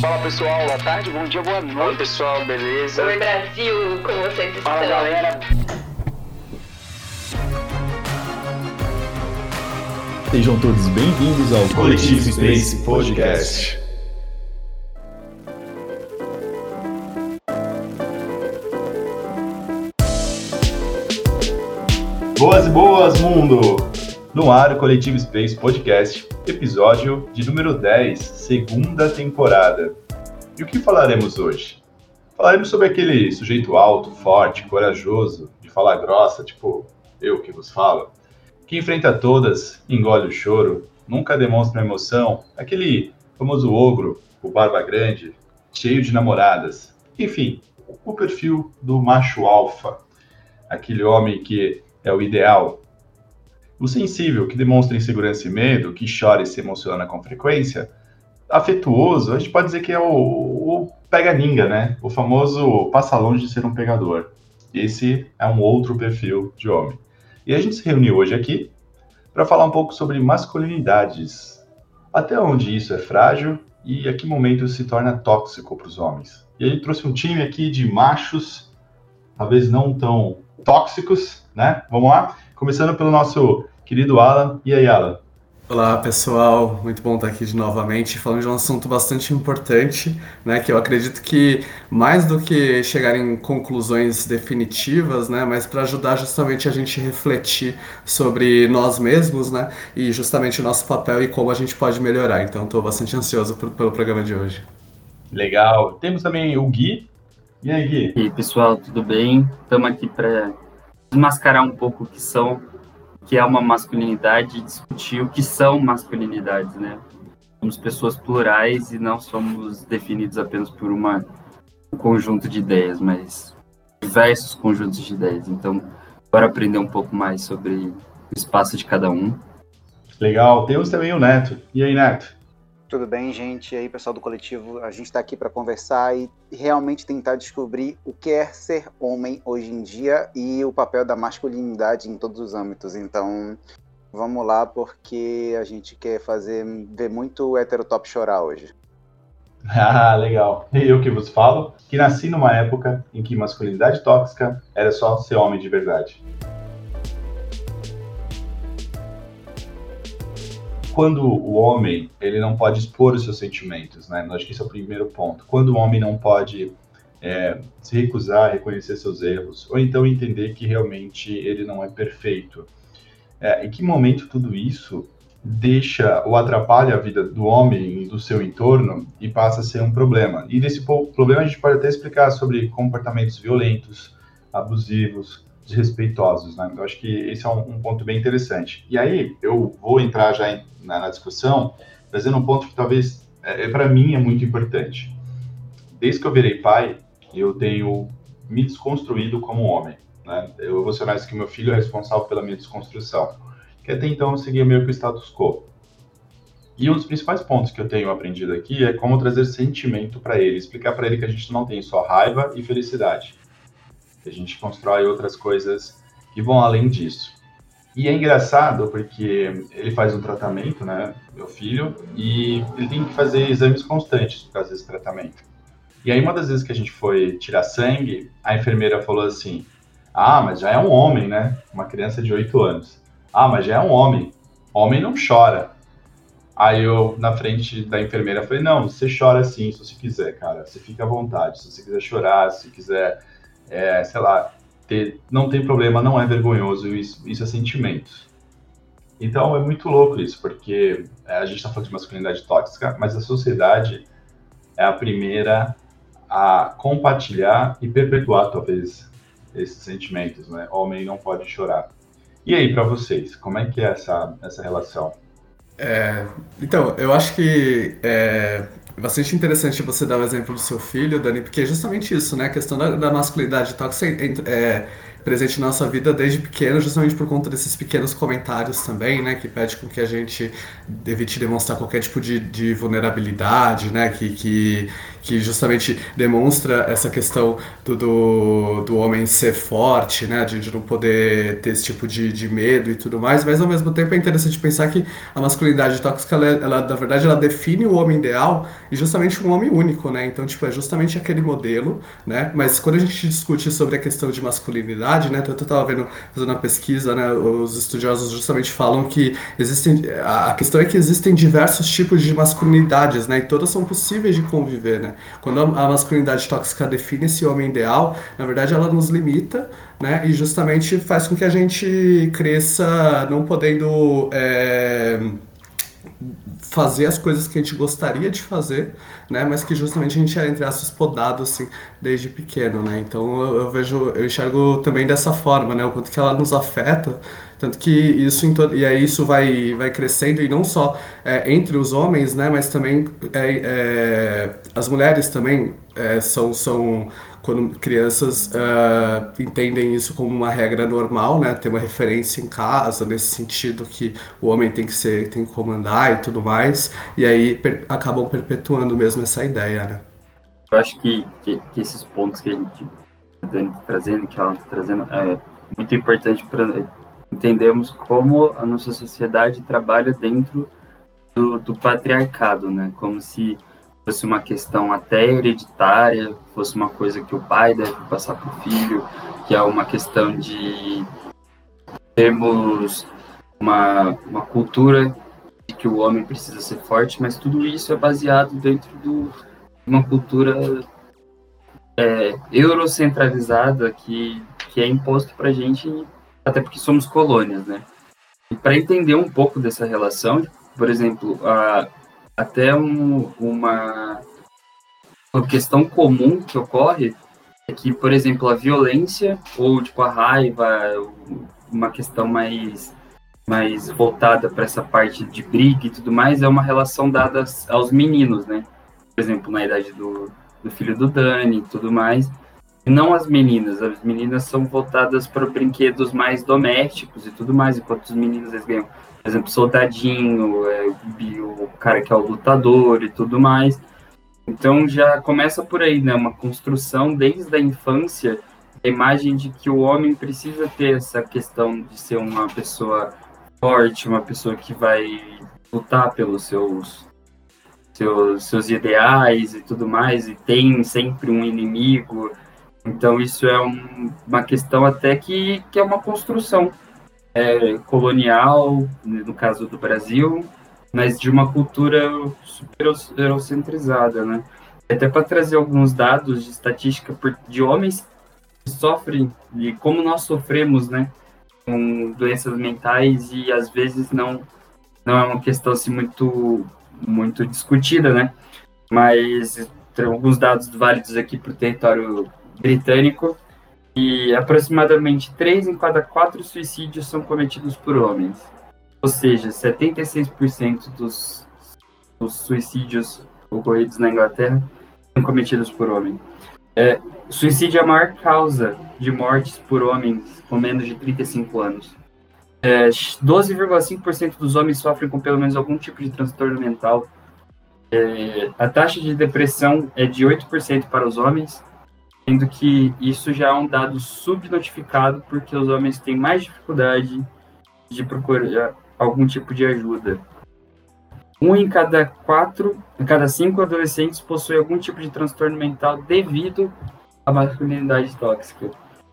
Fala pessoal, boa tarde, bom dia, boa noite. Oi pessoal, beleza? Oi Brasil, como vocês estão? Fala galera. Sejam todos bem-vindos ao Coletivo Space Podcast. Boas e boas, mundo! No ar, o Coletivo Space Podcast, episódio de número 10, segunda temporada. E o que falaremos hoje? Falaremos sobre aquele sujeito alto, forte, corajoso, de fala grossa, tipo eu que vos falo, que enfrenta todas, engole o choro, nunca demonstra emoção, aquele famoso ogro, o barba grande, cheio de namoradas. Enfim, o perfil do macho alfa, aquele homem que é o ideal. O sensível, que demonstra insegurança e medo, que chora e se emociona com frequência. Afetuoso, a gente pode dizer que é o, o pega-ninga, né? O famoso passa longe de ser um pegador. Esse é um outro perfil de homem. E a gente se reuniu hoje aqui para falar um pouco sobre masculinidades. Até onde isso é frágil e a que momento se torna tóxico para os homens. E a gente trouxe um time aqui de machos, talvez não tão tóxicos, né? Vamos lá? Começando pelo nosso querido Alan. E aí, Alan? Olá, pessoal. Muito bom estar aqui de novamente, falando de um assunto bastante importante, né, que eu acredito que mais do que chegar em conclusões definitivas, né, mas para ajudar justamente a gente refletir sobre nós mesmos, né, e justamente o nosso papel e como a gente pode melhorar. Então, estou bastante ansioso pelo programa de hoje. Legal. Temos também o Gui. E aí, Gui? E aí, pessoal, tudo bem? Estamos aqui para desmascarar um pouco o que são, que é uma masculinidade, discutir o que são masculinidades, né? Somos pessoas plurais e não somos definidos apenas por uma, um conjunto de ideias, mas diversos conjuntos de ideias. Então, bora aprender um pouco mais sobre o espaço de cada um. Legal. Temos também o Neto. E aí, Neto? Tudo bem, gente? E aí, pessoal do coletivo, a gente está aqui para conversar e realmente tentar descobrir o que é ser homem hoje em dia e o papel da masculinidade em todos os âmbitos. Então, vamos lá, porque a gente quer fazer ver muito heterotop chorar hoje. Ah, legal. E eu que vos falo, que nasci numa época em que masculinidade tóxica era só ser homem de verdade. Quando o homem ele não pode expor os seus sentimentos, né? Acho que esse é o primeiro ponto. Quando o homem não pode é, se recusar a reconhecer seus erros, ou então entender que realmente ele não é perfeito. É, em que momento tudo isso deixa ou atrapalha a vida do homem e do seu entorno e passa a ser um problema? E desse problema a gente pode até explicar sobre comportamentos violentos, abusivos, desrespeitosos, né? Eu acho que esse é um, um ponto bem interessante. E aí eu vou entrar já em, na, na, discussão trazendo um ponto que talvez é, é para mim é muito importante. Desde que eu virei pai, eu tenho me desconstruído como homem. Né? Eu vou ser honesto que meu filho é responsável pela minha desconstrução, que até então eu seguia meio que o status quo. E um dos principais pontos que eu tenho aprendido aqui é como trazer sentimento para ele, explicar para ele que a gente não tem só raiva e felicidade a gente constrói outras coisas que vão além disso. E é engraçado porque ele faz um tratamento, né, meu filho, e ele tem que fazer exames constantes por causa desse tratamento. E aí uma das vezes que a gente foi tirar sangue, a enfermeira falou assim: "Ah, mas já é um homem, né? Uma criança de 8 anos. Ah, mas já é um homem. Homem não chora." Aí eu, na frente da enfermeira, falei: Não, você chora sim, se você quiser, cara. Você fica à vontade. Se você quiser chorar, se quiser é, sei lá, ter, não tem problema, não é vergonhoso, isso, isso é sentimento. Então é muito louco isso, porque é, a gente está falando de masculinidade tóxica, mas a sociedade é a primeira a compartilhar e perpetuar, talvez, esses sentimentos, né? Homem não pode chorar. E aí, para vocês, como é que é essa, essa relação? É, então, eu acho que é, bastante interessante você dar o exemplo do seu filho, Dani, porque é justamente isso, né? A questão da, da masculinidade tóxica é, é presente na nossa vida desde pequeno, justamente por conta desses pequenos comentários também, né? Que pede com que a gente evite demonstrar qualquer tipo de, de vulnerabilidade, né? Que, que, que justamente demonstra essa questão do, do, do homem ser forte, né, de, de, não poder ter esse tipo de, de medo e tudo mais, mas ao mesmo tempo é interessante pensar que a masculinidade tóxica, ela, ela, na verdade, ela define o homem ideal e justamente um homem único, né, então, tipo, é justamente aquele modelo, né, mas quando a gente discute sobre a questão de masculinidade, né, tanto eu estava vendo, fazendo uma pesquisa, né, os estudiosos justamente falam que existem, a questão é que existem diversos tipos de masculinidades, né, e todas são possíveis de conviver, né, quando a masculinidade tóxica define esse homem ideal, na verdade ela nos limita, né? E justamente faz com que a gente cresça não podendo é, fazer as coisas que a gente gostaria de fazer, né? Mas que justamente a gente é, entre aspas, podado, assim, desde pequeno, né? Então eu, eu vejo, eu enxergo também dessa forma, né? O quanto que ela nos afeta tanto que isso e aí isso vai, vai crescendo e não só é, entre os homens, né, mas também é, é, as mulheres também é, são, são quando crianças uh, entendem isso como uma regra normal, né, ter uma referência em casa nesse sentido que o homem tem que ser tem que comandar e tudo mais, e aí per, acabam perpetuando mesmo essa ideia, né? Eu acho que, que, que esses pontos que a gente está trazendo, que ela está trazendo, é muito importante para entendemos como a nossa sociedade trabalha dentro do, do patriarcado, né? Como se fosse uma questão até hereditária, fosse uma coisa que o pai deve passar para o filho, que é uma questão de termos uma, uma cultura de que o homem precisa ser forte, mas tudo isso é baseado dentro de uma cultura é, eurocentralizada que, que é imposto para gente até porque somos colônias, né? E para entender um pouco dessa relação, por exemplo, a, até um, uma, uma questão comum que ocorre é que, por exemplo, a violência ou tipo a raiva, uma questão mais mais voltada para essa parte de briga e tudo mais, é uma relação dada aos meninos, né? Por exemplo, na idade do, do filho do Dani e tudo mais não as meninas. As meninas são voltadas para brinquedos mais domésticos e tudo mais, enquanto os meninos eles ganham, por exemplo, soldadinho, é, o cara que é o lutador e tudo mais. Então já começa por aí, né? Uma construção desde a infância, a imagem de que o homem precisa ter essa questão de ser uma pessoa forte, uma pessoa que vai lutar pelos seus seus, seus ideais e tudo mais, e tem sempre um inimigo, então, isso é um, uma questão até que, que é uma construção é, colonial, no caso do Brasil, mas de uma cultura super eurocentrizada, né? Até para trazer alguns dados de estatística de homens que sofrem, e como nós sofremos, né? Com doenças mentais e às vezes não, não é uma questão assim muito, muito discutida, né? Mas tem alguns dados válidos aqui para o território britânico e aproximadamente 3 em cada 4 suicídios são cometidos por homens. Ou seja, 76% dos, dos suicídios ocorridos na Inglaterra são cometidos por homens. É, suicídio é a maior causa de mortes por homens com menos de 35 anos. É, 12,5% dos homens sofrem com pelo menos algum tipo de transtorno mental. É, a taxa de depressão é de 8% para os homens sendo que isso já é um dado subnotificado porque os homens têm mais dificuldade de procurar algum tipo de ajuda. Um em cada quatro, em cada cinco adolescentes possui algum tipo de transtorno mental devido à masculinidade tóxica.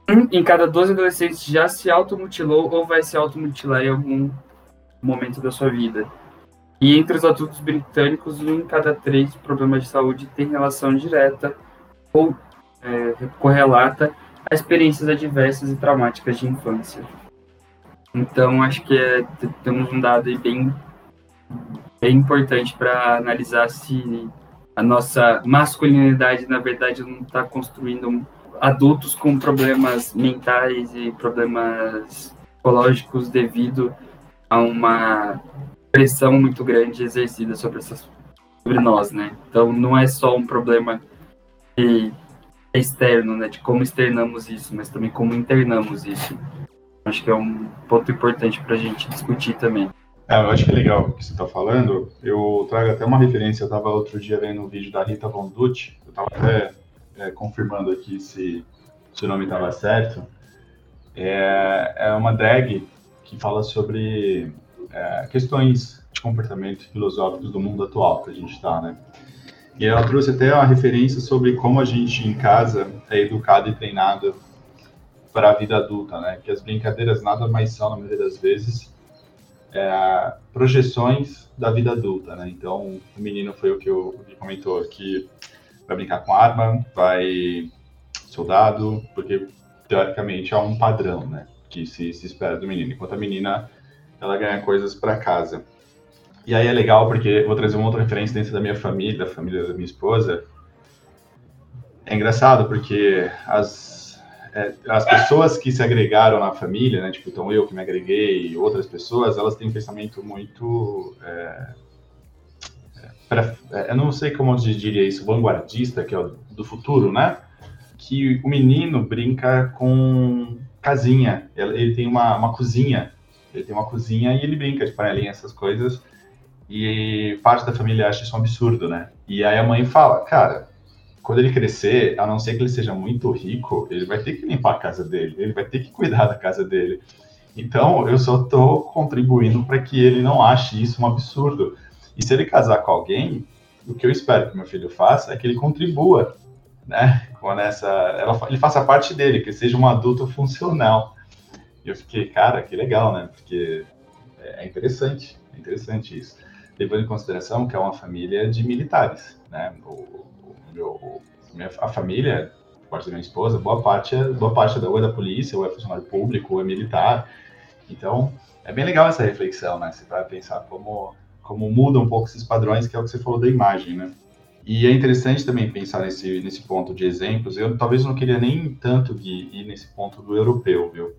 Um em cada 12 adolescentes já se automutilou ou vai se automutilar em algum momento da sua vida. E entre os adultos britânicos, um em cada três problemas de saúde tem relação direta ou é, correlata a experiências adversas e traumáticas de infância. Então, acho que é, temos um dado bem, bem importante para analisar se a nossa masculinidade, na verdade, não está construindo adultos com problemas mentais e problemas psicológicos devido a uma pressão muito grande exercida sobre, essas, sobre nós, né? Então, não é só um problema que externo, né? De como externamos isso, mas também como internamos isso. Acho que é um ponto importante para a gente discutir também. É, eu acho que é legal o que você está falando. Eu trago até uma referência. Eu estava outro dia vendo um vídeo da Rita Von. Eu estava até é, confirmando aqui se, se o nome estava certo. É, é uma drag que fala sobre é, questões de comportamento filosóficos do mundo atual que a gente está, né? E ela trouxe até uma referência sobre como a gente em casa é educado e treinado para a vida adulta, né? Que as brincadeiras nada mais são, na maioria das vezes, é, projeções da vida adulta, né? Então, o menino foi o que o Gui comentou, que vai brincar com arma, vai soldado, porque teoricamente há um padrão, né? Que se, se espera do menino, enquanto a menina ela ganha coisas para casa. E aí é legal porque vou trazer uma outra referência dentro da minha família, da família da minha esposa. É engraçado porque as é, as pessoas que se agregaram na família, né, tipo, então eu que me agreguei e outras pessoas, elas têm um pensamento muito. É, é, é eu não sei como eu diria isso, vanguardista, que é o do futuro, né? Que o menino brinca com casinha, ele tem uma, uma cozinha, ele tem uma cozinha e ele brinca de panelinha, essas coisas, e parte da família acha isso um absurdo, né? E aí a mãe fala, cara, quando ele crescer, a não ser que ele seja muito rico, ele vai ter que limpar a casa dele, ele vai ter que cuidar da casa dele. Então, eu só estou contribuindo para que ele não ache isso um absurdo. E se ele casar com alguém, o que eu espero que meu filho faça é que ele contribua, né? Com essa, ela, ele faça parte dele, que seja um adulto funcional. E eu fiquei, cara, que legal, né? Porque é interessante, é interessante isso. Levando em consideração que é uma família de militares, né? O, meu, minha, a família, parte da minha esposa, boa parte, é, boa parte da ou é da polícia, ou é funcionário público, ou é militar. Então, é bem legal essa reflexão, né? Você vai pensar como, como muda um pouco esses padrões, que é o que você falou da imagem, né? E é interessante também pensar nesse, nesse ponto de exemplos. Eu talvez não queria nem tanto ir nesse ponto do europeu, viu?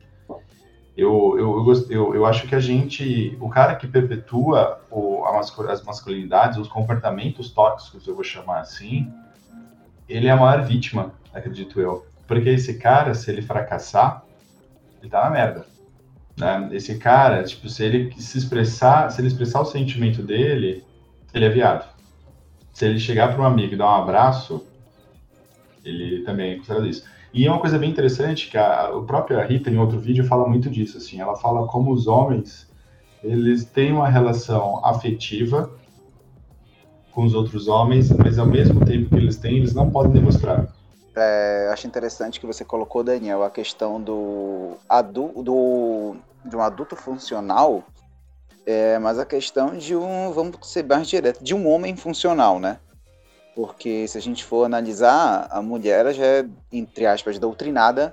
Eu, eu, eu, eu, eu acho que a gente, o cara que perpetua o, as masculinidades, os comportamentos tóxicos, eu vou chamar assim, ele é a maior vítima, acredito eu. Porque esse cara, se ele fracassar, ele tá na merda. Né? Esse cara, tipo, se ele se expressar, se ele expressar o sentimento dele, ele é viado. Se ele chegar para um amigo e dar um abraço, ele também é considerado isso. E é uma coisa bem interessante que a, a própria Rita, em outro vídeo, fala muito disso. Assim, ela fala como os homens eles têm uma relação afetiva com os outros homens, mas ao mesmo tempo que eles têm, eles não podem demonstrar. É, acho interessante que você colocou, Daniel, a questão do, do de um adulto funcional, é, mas a questão de um, vamos ser mais direto, de um homem funcional, né? Porque se a gente for analisar, a mulher já é, entre aspas, doutrinada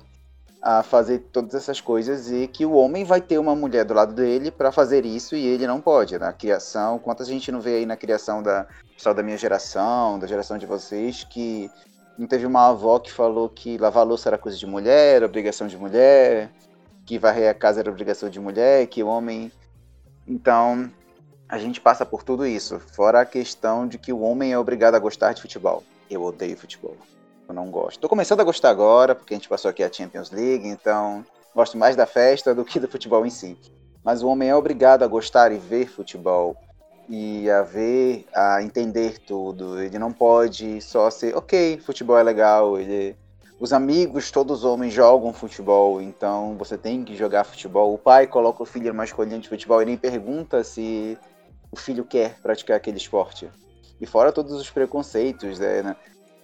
a fazer todas essas coisas e que o homem vai ter uma mulher do lado dele para fazer isso e ele não pode. Na criação, quantas gente não vê aí na criação da pessoal da minha geração, da geração de vocês, que não teve uma avó que falou que lavar louça era coisa de mulher, obrigação de mulher, que varrer a casa era obrigação de mulher, que o homem. Então, a gente passa por tudo isso, fora a questão de que o homem é obrigado a gostar de futebol. Eu odeio futebol eu não gosto. Tô começando a gostar agora, porque a gente passou aqui a Champions League, então gosto mais da festa do que do futebol em si. Mas o homem é obrigado a gostar e ver futebol e a ver, a entender tudo. Ele não pode só ser, ok, futebol é legal, ele os amigos, todos os homens jogam futebol, então você tem que jogar futebol. O pai coloca o filho numa escolinha de futebol e nem pergunta se o filho quer praticar aquele esporte. E fora todos os preconceitos, né?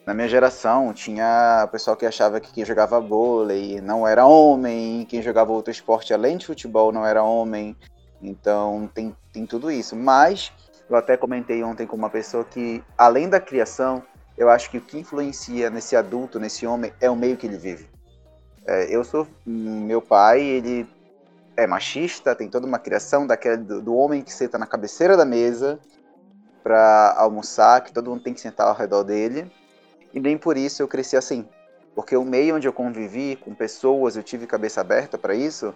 na minha geração tinha pessoal que achava que quem jogava vôlei não era homem, quem jogava outro esporte além de futebol não era homem. Então tem, tem tudo isso. Mas eu até comentei ontem com uma pessoa que, além da criação, eu acho que o que influencia nesse adulto, nesse homem, é o meio que ele vive. É, eu sou. Meu pai, ele é machista, tem toda uma criação daquele, do, do homem que senta na cabeceira da mesa para almoçar, que todo mundo tem que sentar ao redor dele e nem por isso eu cresci assim. Porque o meio onde eu convivi com pessoas, eu tive cabeça aberta para isso,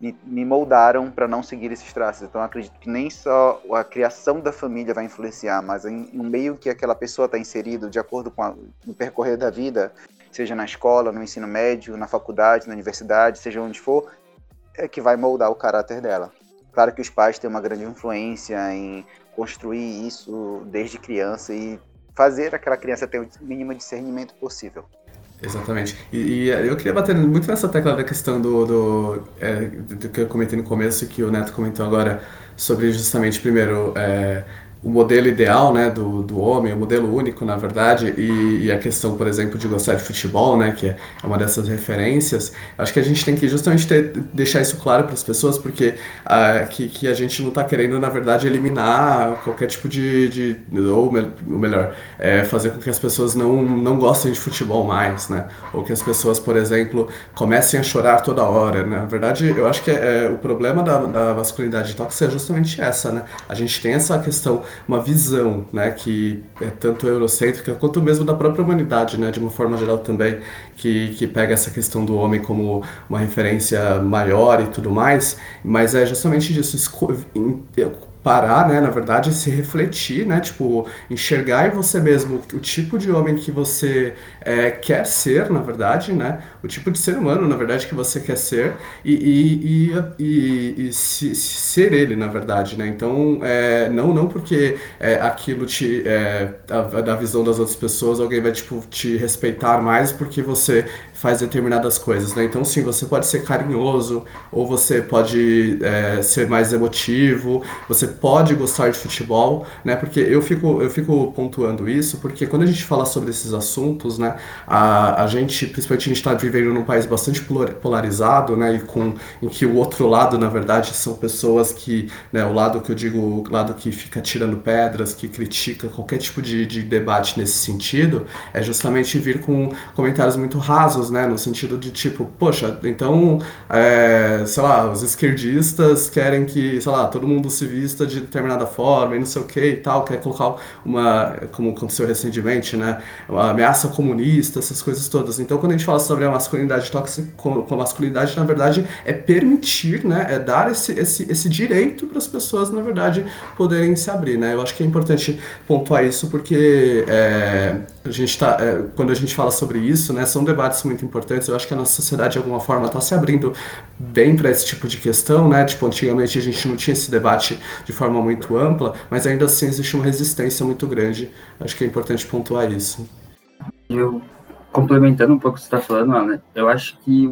me, me moldaram para não seguir esses traços. Então acredito que nem só a criação da família vai influenciar, mas em, no meio que aquela pessoa está inserido, de acordo com a, o percorrer da vida, seja na escola, no ensino médio, na faculdade, na universidade, seja onde for, é que vai moldar o caráter dela. Claro que os pais têm uma grande influência em construir isso desde criança e fazer aquela criança ter o mínimo discernimento possível. Exatamente. E, e, eu queria bater muito nessa tecla da questão do, do, é, do, que eu comentei no começo, que o Neto comentou agora, sobre justamente, primeiro, é, o modelo ideal né, do, do homem, o modelo único, na verdade, e, e, a questão, por exemplo, de gostar de futebol, né, que é uma dessas referências, acho que a gente tem que justamente ter, deixar isso claro para as pessoas, porque uh, que, que a gente não está querendo, na verdade, eliminar qualquer tipo de. de ou, ou melhor, é, fazer com que as pessoas não, não gostem de futebol mais, né, ou que as pessoas, por exemplo, comecem a chorar toda hora. Né? Na verdade, eu acho que é, é o problema da, da masculinidade tóxica é justamente essa, né? A gente tem essa questão uma visão, né, que é tanto eurocêntrica quanto mesmo da própria humanidade, né, de uma forma geral também, que, que pega essa questão do homem como uma referência maior e tudo mais, mas é justamente disso, parar, né, na verdade, se refletir, né, tipo, enxergar em você mesmo o tipo de homem que você é, quer ser, na verdade, né, o tipo de ser humano, na verdade, que você quer ser e, e, e, e se, ser ele, na verdade, né, então, é, não, não porque é, aquilo te, é, da visão das outras pessoas, alguém vai, tipo, te respeitar mais porque você faz determinadas coisas, né? Então, sim, você pode ser carinhoso, ou você pode é, ser mais emotivo, você pode gostar de futebol, né? Porque eu fico, eu fico pontuando isso, porque quando a gente fala sobre esses assuntos, né? A, a gente, principalmente a gente está vivendo num país bastante polarizado, né? E com, em que o outro lado, na verdade, são pessoas que, né? O lado que eu digo, o lado que fica tirando pedras, que critica qualquer tipo de, de debate nesse sentido, é justamente vir com comentários muito rasos, né? No sentido de tipo, poxa, então, é, sei lá, os esquerdistas querem que, sei lá, todo mundo se vista de determinada forma e não sei o que e tal, quer colocar uma, como aconteceu recentemente, né? Uma ameaça comunista, essas coisas todas. Então, quando a gente fala sobre a masculinidade tóxica, com, a masculinidade, na verdade, é permitir, né? É dar esse, esse, esse direito para as pessoas, na verdade, poderem se abrir, né? Eu acho que é importante pontuar isso porque é, a gente tá, é, quando a gente fala sobre isso, né? São debates muito muito importantes. Eu acho que a nossa sociedade, de alguma forma, está se abrindo bem para esse tipo de questão, né? Tipo, antigamente a gente não tinha esse debate de forma muito ampla, mas ainda assim existe uma resistência muito grande. Acho que é importante pontuar isso. Eu, complementando um pouco o que você está falando, Ana, eu acho que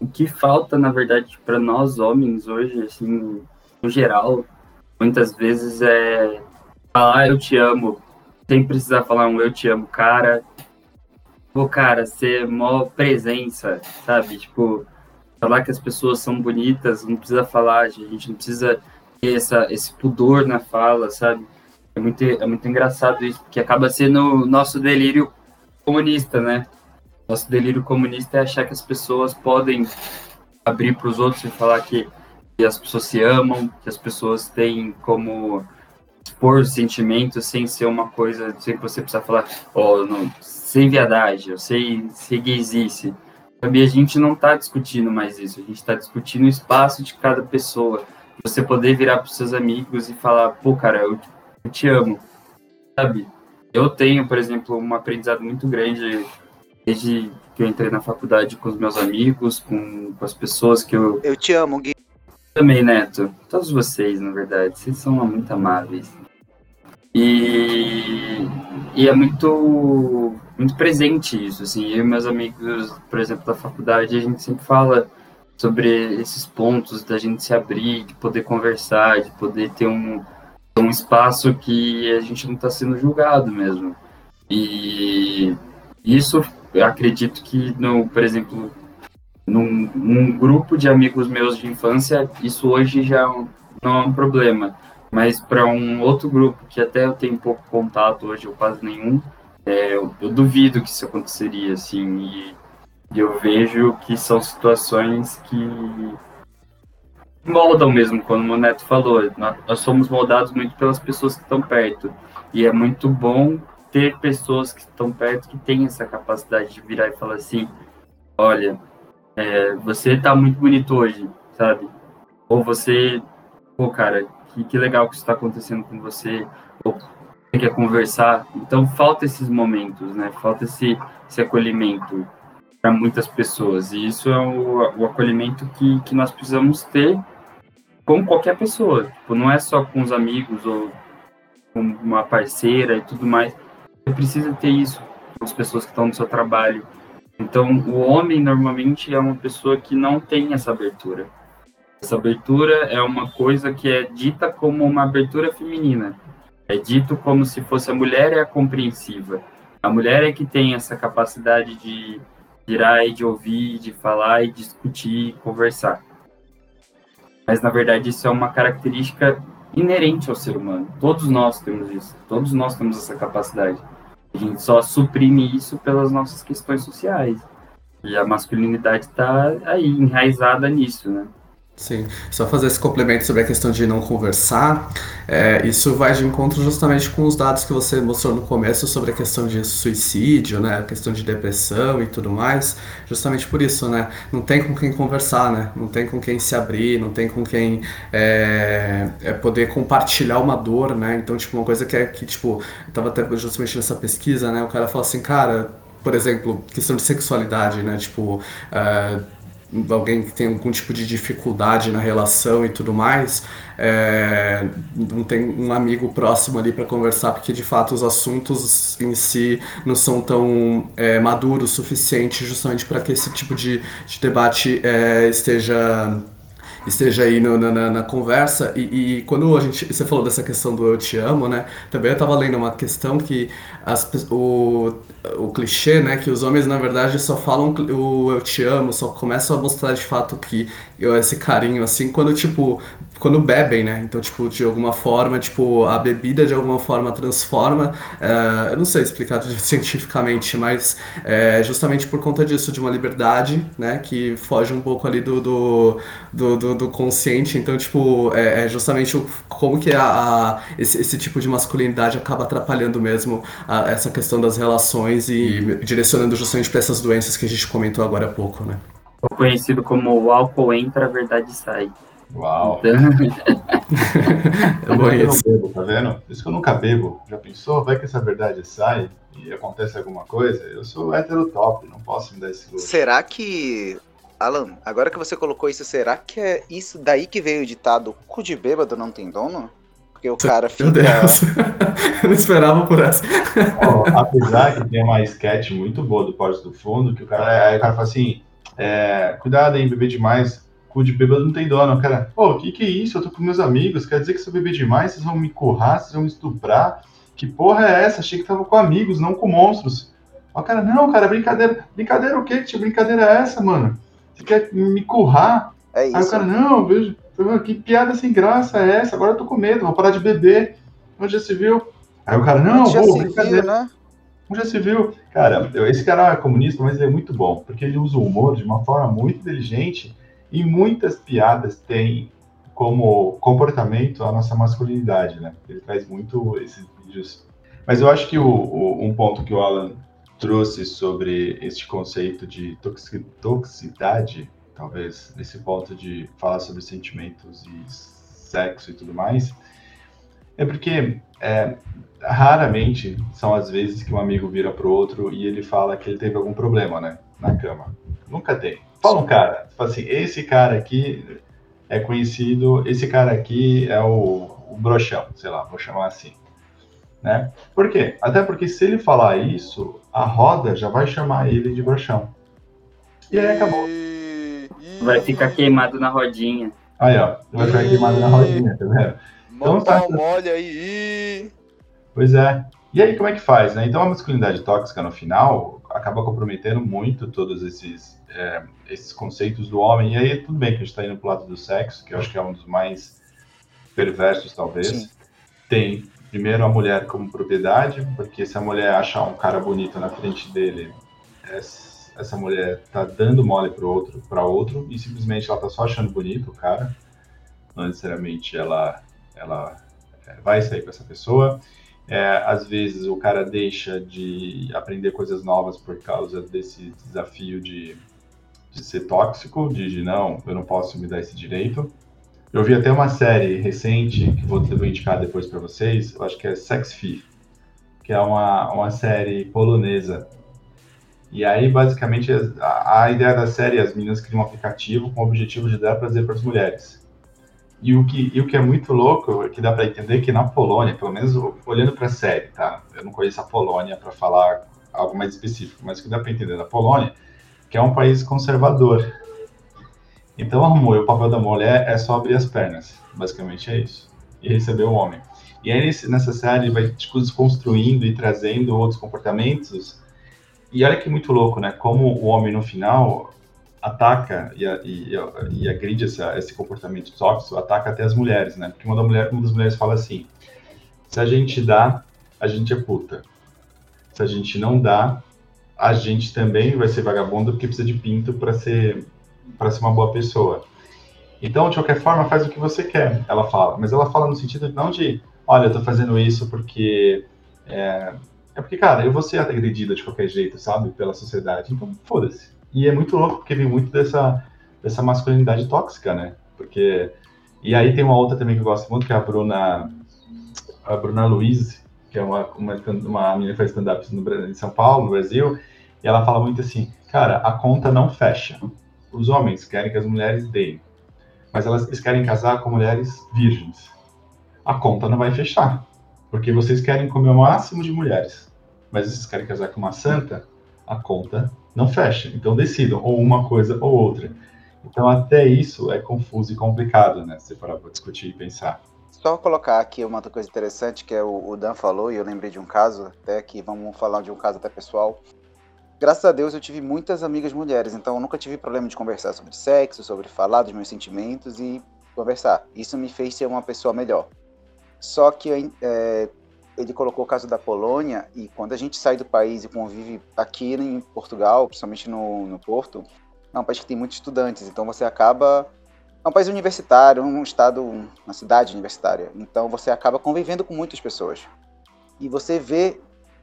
o que falta, na verdade, para nós homens hoje, assim, no geral, muitas vezes é falar eu te amo, sem precisar falar um eu te amo, cara, pô, cara, ser mó presença, sabe? Tipo, falar que as pessoas são bonitas, não precisa falar, a gente não precisa ter essa, esse pudor na fala, sabe? É muito, é muito engraçado isso, porque acaba sendo nosso delírio comunista, né? Nosso delírio comunista é achar que as pessoas podem abrir para os outros e falar que, que as pessoas se amam, que as pessoas têm como expor sentimentos sem ser uma coisa, sem você precisar falar, oh, não, sem viadagem, sem, sem gaysice. Sabe? A gente não está discutindo mais isso, a gente está discutindo o espaço de cada pessoa. Você poder virar para os seus amigos e falar, pô, cara, eu, eu te amo, sabe? Eu tenho, por exemplo, um aprendizado muito grande desde que eu entrei na faculdade com os meus amigos, com, com as pessoas que eu. Eu te amo, Gui. Também, Neto. Todos vocês, na verdade. Vocês são muito amáveis. E, e é muito, muito presente isso, assim, eu e meus amigos, por exemplo, da faculdade, a gente sempre fala sobre esses pontos da gente se abrir, de poder conversar, de poder ter um, um espaço que a gente não está sendo julgado mesmo. E isso, eu acredito que, no, por exemplo, num, num grupo de amigos meus de infância, isso hoje já não é um problema mas para um outro grupo que até eu tenho pouco contato hoje, ou quase nenhum, é, eu, eu, duvido que isso aconteceria, assim, e, e, eu vejo que são situações que moldam mesmo, como o Neto falou, nós, nós somos moldados muito pelas pessoas que estão perto, e é muito bom ter pessoas que estão perto que têm essa capacidade de virar e falar assim, olha, é, você tá muito bonito hoje, sabe? Ou você, pô, cara, que, que legal que isso está acontecendo com você, ou quer conversar. Então, falta esses momentos, né? Falta esse, esse acolhimento para muitas pessoas. E isso é o, o acolhimento que, que nós precisamos ter com qualquer pessoa. Tipo, não é só com os amigos ou com uma parceira e tudo mais. Você precisa ter isso com as pessoas que estão no seu trabalho. Então, o homem normalmente é uma pessoa que não tem essa abertura. Essa abertura é uma coisa que é dita como uma abertura feminina. É dito como se fosse a mulher é a compreensiva. A mulher é que tem essa capacidade de virar e de ouvir, de falar e discutir, conversar. Mas na verdade isso é uma característica inerente ao ser humano. Todos nós temos isso. Todos nós temos essa capacidade. A gente só suprime isso pelas nossas questões sociais. E a masculinidade está aí, enraizada nisso, né? Sim, só fazer esse complemento sobre a questão de não conversar, é, isso vai de encontro justamente com os dados que você mostrou no começo sobre a questão de suicídio, né, a questão de depressão e tudo mais, justamente por isso, né, não tem com quem conversar, né, não tem com quem se abrir, não tem com quem é, é poder compartilhar uma dor, né, então, tipo, uma coisa que é, que, tipo, eu tava até justamente nessa pesquisa, né, o cara fala assim, cara, por exemplo, questão de sexualidade, né, tipo... Uh, alguém que tem algum tipo de dificuldade na relação e tudo mais, é, não tem um amigo próximo ali para conversar, porque de fato os assuntos em si não são tão é, maduros o suficiente justamente para que esse tipo de, de debate é, esteja esteja aí no, na, na, conversa. E, e, quando a gente, você falou dessa questão do eu te amo, né? Também eu estava lendo uma questão que as, o, o clichê, né? Que os homens, na verdade, só falam o eu te amo, só começam a mostrar de fato que esse carinho, assim, quando, tipo, quando bebem, né? Então, tipo, de alguma forma, tipo, a bebida de alguma forma transforma, é, eu não sei explicar cientificamente, mas é justamente por conta disso, de uma liberdade, né? Que foge um pouco ali do, do, do, do, do consciente. Então, tipo, é, é justamente o, como que a, a, esse, esse tipo de masculinidade acaba atrapalhando mesmo a, essa questão das relações e direcionando justamente para essas doenças que a gente comentou agora há pouco, né? Conhecido como o álcool entra, a verdade sai. Uau! Então... eu não bebo, tá vendo? Isso que eu nunca bebo. Já pensou? Vai que essa verdade sai e acontece alguma coisa? Eu sou hétero top, não posso me dar esse luxo. Será que Alan, agora que você colocou isso, será que é isso daí que veio o ditado cu de bêbado não tem dono? Porque o cara fica. Meu Deus. eu não esperava por essa. Oh, apesar que tem uma sketch muito boa do Porto do Fundo, que o cara, aí o cara fala assim: é, cuidado em beber demais, cu de bêbado não tem dono. Cara, pô, o que que é isso? Eu tô com meus amigos, quer dizer que se eu beber demais, vocês vão me currar, vocês vão me estuprar? Que porra é essa? Achei que tava com amigos, não com monstros. O cara, não, cara, brincadeira. Brincadeira o quê? Que brincadeira é essa, mano? Você quer me currar? É isso. Aí o cara, não, vejo, que piada sem graça é essa? Agora eu tô com medo, vou parar de beber. Onde já se viu? Aí o cara, não, pô, brincadeira. Viu, né? Onde já se viu? Cara, esse cara é comunista, mas ele é muito bom, porque ele usa o humor de uma forma muito inteligente e muitas piadas têm como comportamento a nossa masculinidade, né? Ele faz muito esses vídeos. Mas eu acho que o, o, um ponto que o Alan trouxe sobre este conceito de toxicidade, talvez nesse ponto de falar sobre sentimentos e sexo e tudo mais, é porque é, raramente são as vezes que um amigo vira pro outro e ele fala que ele teve algum problema, né, na cama. Nunca tem. Fala um cara, fala assim, esse cara aqui é conhecido, esse cara aqui é o, o broxão, sei lá, vou chamar assim né? Por quê? Até porque se ele falar isso, a roda já vai chamar ele de broxão. E aí acabou. Vai ficar queimado na rodinha. Aí, ó. Vai ficar queimado na rodinha, tá vendo? Então tá. mole aí. Pois é. E aí, como é que faz, né? Então, a masculinidade tóxica, no final, acaba comprometendo muito todos esses, é, esses conceitos do homem. E aí, tudo bem que a gente tá indo pro lado do sexo, que eu acho que é um dos mais perversos, talvez. Sim. Tem primeiro a mulher como propriedade, porque se a mulher achar um cara bonito na frente dele, essa mulher tá dando mole para outro, para outro e simplesmente ela tá só achando bonito o cara. Não necessariamente ela ela é, vai sair com essa pessoa. É, às vezes o cara deixa de aprender coisas novas por causa desse desafio de, de ser tóxico, de, não, eu não posso me dar esse direito. Eu vi até uma série recente, que vou, vou indicar depois para vocês, eu acho que é Sex Thief, que é uma, uma série polonesa. E aí, basicamente, a, a ideia da série é as meninas criam um aplicativo com o objetivo de dar prazer para as mulheres. E o que, e o que é muito louco, que dá para entender que na Polônia, pelo menos olhando para a série, tá? Eu não conheço a Polônia para falar algo mais específico, mas o que dá para entender da Polônia, que é um país conservador. Então, amor, o papel da mulher é só abrir as pernas, basicamente é isso, e receber o homem. E aí nessa série vai tipo, desconstruindo e trazendo outros comportamentos. E olha que muito louco, né? Como o homem no final ataca e, e, e agride essa, esse comportamento tóxico, ataca até as mulheres, né? Porque uma, da mulher, uma das mulheres fala assim: se a gente dá, a gente é puta. Se a gente não dá, a gente também vai ser vagabundo porque precisa de pinto para ser para ser uma boa pessoa. Então, de qualquer forma, faz o que você quer, ela fala. Mas ela fala no sentido não de, olha, eu tô fazendo isso porque é, é porque, cara, eu vou ser agredida de qualquer jeito, sabe, pela sociedade. Então, foda-se. E é muito louco, porque vem muito dessa, dessa masculinidade tóxica, né? Porque. E aí tem uma outra também que eu gosto muito, que é a Bruna. A Bruna Luiz, que é uma, uma, uma menina que faz stand-up em São Paulo, no Brasil, e ela fala muito assim: cara, a conta não fecha. Os homens querem que as mulheres deem, mas elas, eles querem casar com mulheres virgens. A conta não vai fechar, porque vocês querem comer o máximo de mulheres, mas vocês querem casar com uma santa, a conta não fecha. Então decidam, ou uma coisa ou outra. Então até isso é confuso e complicado, né? Se parar para discutir e pensar. Só colocar aqui uma outra coisa interessante que é o, Dan falou, e eu lembrei de um caso, até que vamos falar de um caso até pessoal. Graças a Deus eu tive muitas amigas mulheres, então eu nunca tive problema de conversar sobre sexo, sobre falar dos meus sentimentos e conversar. Isso me fez ser uma pessoa melhor. Só que é, ele colocou o caso da Polônia, e quando a gente sai do país e convive aqui em Portugal, principalmente no, no Porto, é um país que tem muitos estudantes, então você acaba. É um país universitário, um estado, uma cidade universitária, então você acaba convivendo com muitas pessoas. E você vê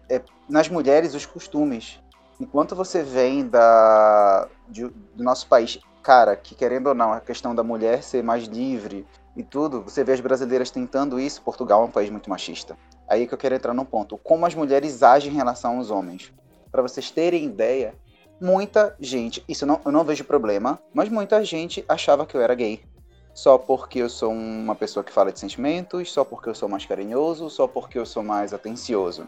é, nas mulheres os costumes. Enquanto você vem da, de, do nosso país, cara, que querendo ou não, a questão da mulher ser mais livre e tudo, você vê as brasileiras tentando isso, Portugal é um país muito machista. Aí que eu quero entrar num ponto. Como as mulheres agem em relação aos homens. Para vocês terem ideia, muita gente, isso não, eu não vejo problema, mas muita gente achava que eu era gay. Só porque eu sou uma pessoa que fala de sentimentos, só porque eu sou mais carinhoso, só porque eu sou mais atencioso.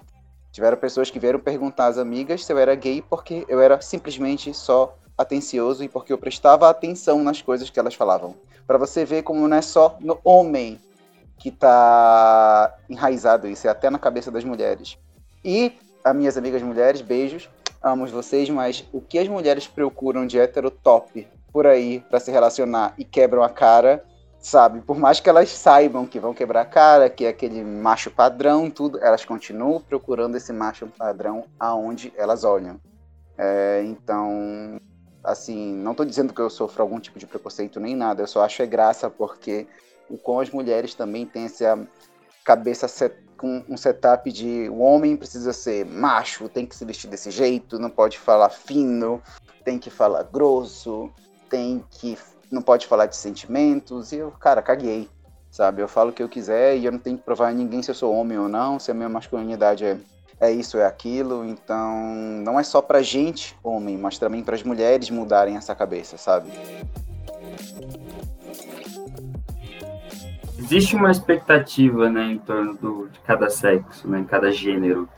Tiveram pessoas que vieram perguntar às amigas se eu era gay porque eu era simplesmente só atencioso e porque eu prestava atenção nas coisas que elas falavam. Para você ver como não é só no homem que tá enraizado isso, é até na cabeça das mulheres. E as minhas amigas mulheres, beijos, amo vocês, mas o que as mulheres procuram de hétero top por aí para se relacionar e quebram a cara, sabe? Por mais que elas saibam que vão quebrar a cara, que é aquele macho padrão, tudo, elas continuam procurando esse macho padrão aonde elas olham. É, então, assim, não estou dizendo que eu sofro algum tipo de preconceito nem nada, eu só acho é graça porque o como as mulheres também têm essa cabeça set, com um setup de o homem precisa ser macho, tem que se vestir desse jeito, não pode falar fino, tem que falar grosso, tem que não pode falar de sentimentos. E eu, cara, caguei, sabe? Eu falo o que eu quiser e eu não tenho que provar a ninguém se eu sou homem ou não, se a minha masculinidade é é isso, é aquilo. Então, não é só pra gente, homem, mas também para as mulheres mudarem essa cabeça, sabe? Existe uma expectativa, né, em torno do, de cada sexo, né, em cada gênero.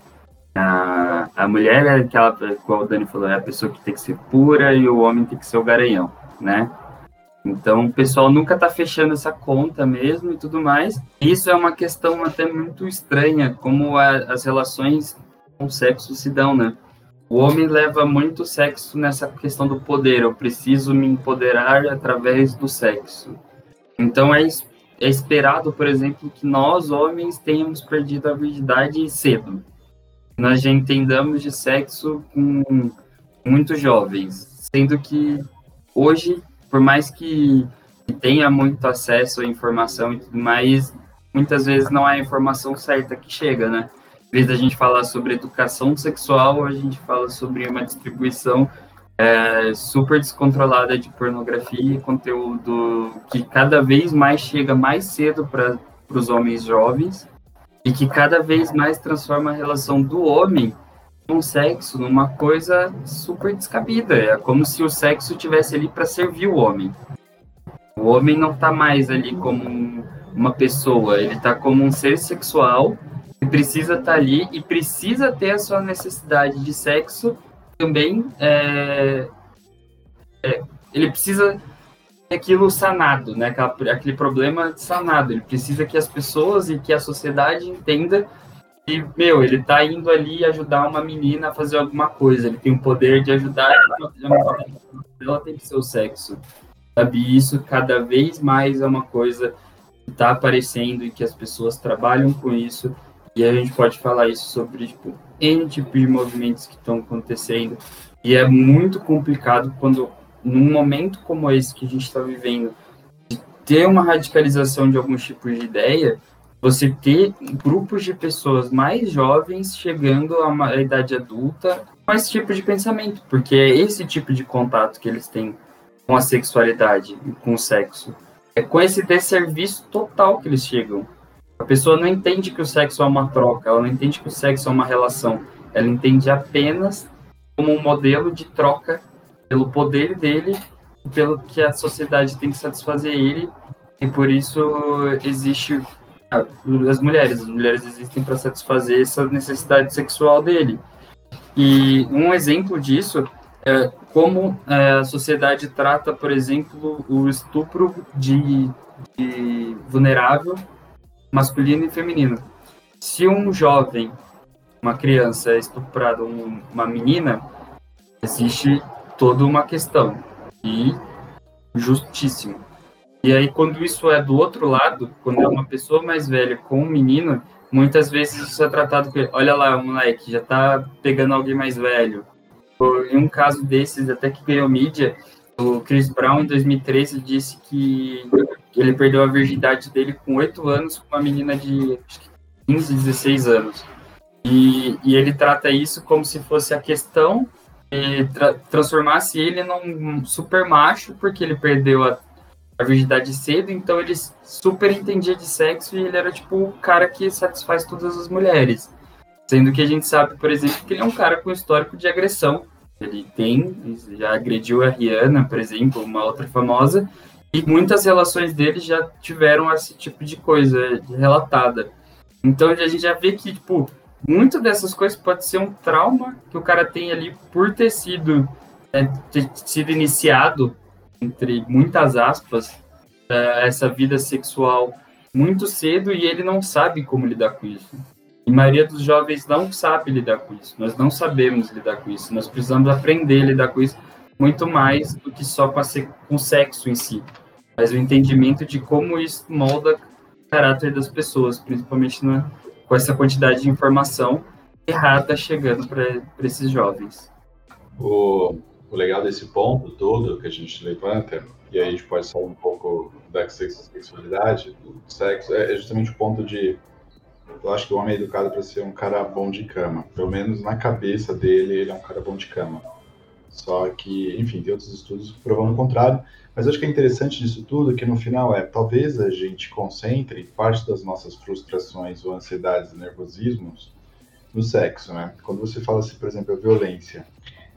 A, a mulher é aquela, igual o Dani falou, é a pessoa que tem que ser pura e o homem tem que ser o garanhão, né? Então o pessoal nunca tá fechando essa conta mesmo e tudo mais. Isso é uma questão até muito estranha, como a, as relações com o sexo se dão, né? O homem leva muito sexo nessa questão do poder. Eu preciso me empoderar através do sexo. Então é é esperado, por exemplo, que nós, homens, tenhamos perdido a virgindade cedo. Nós já entendamos de sexo com muito jovens, sendo que hoje, por mais que tenha muito acesso à informação e tudo mais, muitas vezes não é a informação certa que chega, né? Em vez da gente falar sobre educação sexual, a gente fala sobre uma distribuição é, super descontrolada de pornografia e conteúdo que cada vez mais chega mais cedo para os homens jovens e que cada vez mais transforma a relação do homem com o sexo numa coisa super descabida. É como se o sexo tivesse ali para servir o homem. O homem não está mais ali como um, uma pessoa, ele está como um ser sexual que precisa estar tá ali e precisa ter a sua necessidade de sexo também. É, é, ele precisa aquilo sanado, né? aquele problema sanado. Ele precisa que as pessoas e que a sociedade entenda e, meu, ele tá indo ali ajudar uma menina a fazer alguma coisa. Ele tem o poder de ajudar ela, tem que ser o sexo. Sabe? Isso cada vez mais é uma coisa que tá aparecendo e que as pessoas trabalham com isso. E a gente pode falar isso sobre, tipo, N tipo de movimentos que estão acontecendo. E é muito complicado quando, num momento como esse que a gente está vivendo, de ter uma radicalização de alguns tipos de ideia, você ter grupos de pessoas mais jovens chegando a uma idade adulta com esse tipo de pensamento, porque é esse tipo de contato que eles têm com a sexualidade e com o sexo. É com esse desserviço total que eles chegam. A pessoa não entende que o sexo é uma troca, ela não entende que o sexo é uma relação, ela entende apenas como um modelo de troca pelo poder dele, pelo que a sociedade tem que satisfazer ele, e por isso existe as mulheres. As mulheres existem para satisfazer essa necessidade sexual dele. E um exemplo disso é como é, a sociedade trata, por exemplo, o estupro de, de vulnerável masculino e feminino. Se um jovem, uma criança é estuprado uma menina, existe toda uma questão e justíssimo e aí, quando isso é do outro lado, quando é uma pessoa mais velha com um menino, muitas vezes isso é tratado com olha lá, o moleque já tá pegando alguém mais velho. Em um caso desses, até que ganhou mídia, o Chris Brown, em 2013, disse que ele perdeu a virgindade dele com oito anos com uma menina de 15, 16 anos. E, e ele trata isso como se fosse a questão e tra transformasse ele num super macho, porque ele perdeu a a virgindade cedo, então ele super entendia de sexo e ele era tipo o cara que satisfaz todas as mulheres. Sendo que a gente sabe, por exemplo, que ele é um cara com histórico de agressão. Ele tem, já agrediu a Rihanna, por exemplo, uma outra famosa, e muitas relações dele já tiveram esse tipo de coisa relatada. Então a gente já vê que, tipo, muitas dessas coisas pode ser um trauma que o cara tem ali por ter sido, é, ter sido iniciado entre muitas aspas, é, essa vida sexual muito cedo e ele não sabe como lidar com isso. E a maioria dos jovens não sabe lidar com isso. Nós não sabemos lidar com isso. Nós precisamos aprender a lidar com isso muito mais do que só com, a, com o sexo em si. Mas o entendimento de como isso molda o caráter das pessoas, principalmente na, com essa quantidade de informação errada chegando para esses jovens. O, o legal desse ponto todo que a gente levanta, e aí a gente pode falar um pouco da sexualidade, do sexo, é justamente o ponto de. Eu acho que o homem é educado para ser um cara bom de cama. Pelo menos na cabeça dele, ele é um cara bom de cama. Só que, enfim, tem outros estudos provando o contrário. Mas acho que é interessante disso tudo que no final é, talvez a gente concentre parte das nossas frustrações ou ansiedades e nervosismos no sexo, né? Quando você fala assim, por exemplo, a violência.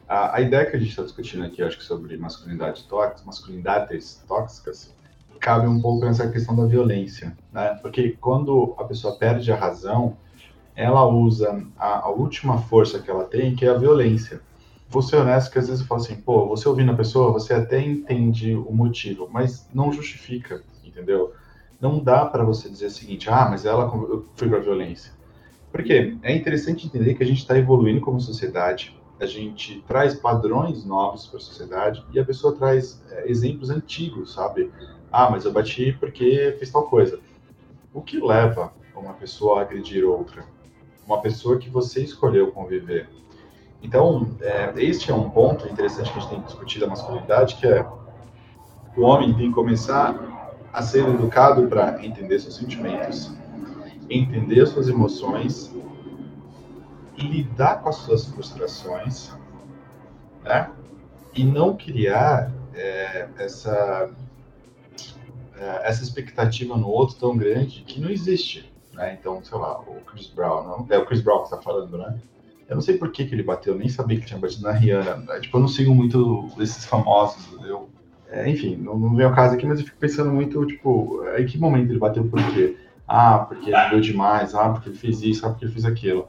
A, a ideia que a gente está discutindo aqui, acho que sobre masculinidade tóxica, masculinidades tóxicas, cabe um pouco nessa questão da violência, né? Porque quando a pessoa perde a razão, ela usa a, a última força que ela tem, que é a violência. Vou ser honesto que às vezes eu falo assim, pô, você ouvindo a pessoa, você até entende o motivo, mas não justifica, entendeu? Não dá para você dizer o seguinte, ah, mas ela foi para violência. Porque é interessante entender que a gente está evoluindo como sociedade, a gente traz padrões novos para a sociedade e a pessoa traz é, exemplos antigos, sabe? Ah, mas eu bati porque fiz tal coisa. O que leva uma pessoa a agredir outra? Uma pessoa que você escolheu conviver. Então, é, este é um ponto interessante que a gente tem que discutir da masculinidade, que é o homem tem que começar a ser educado para entender seus sentimentos, entender suas emoções lidar com as suas frustrações, né? E não criar é, essa é, essa expectativa no outro tão grande que não existe, né? Então, sei lá, o Chris Brown, não é o Chris Brown que está falando, né? Eu não sei por que, que ele bateu, nem sabia que tinha batido na Rihanna. Né? Tipo, eu não sigo muito esses famosos, eu é, enfim, não, não vem ao caso aqui, mas eu fico pensando muito, tipo, em que momento ele bateu por quê? Ah, porque ele deu demais, ah, porque ele fez isso, ah, porque ele fez aquilo.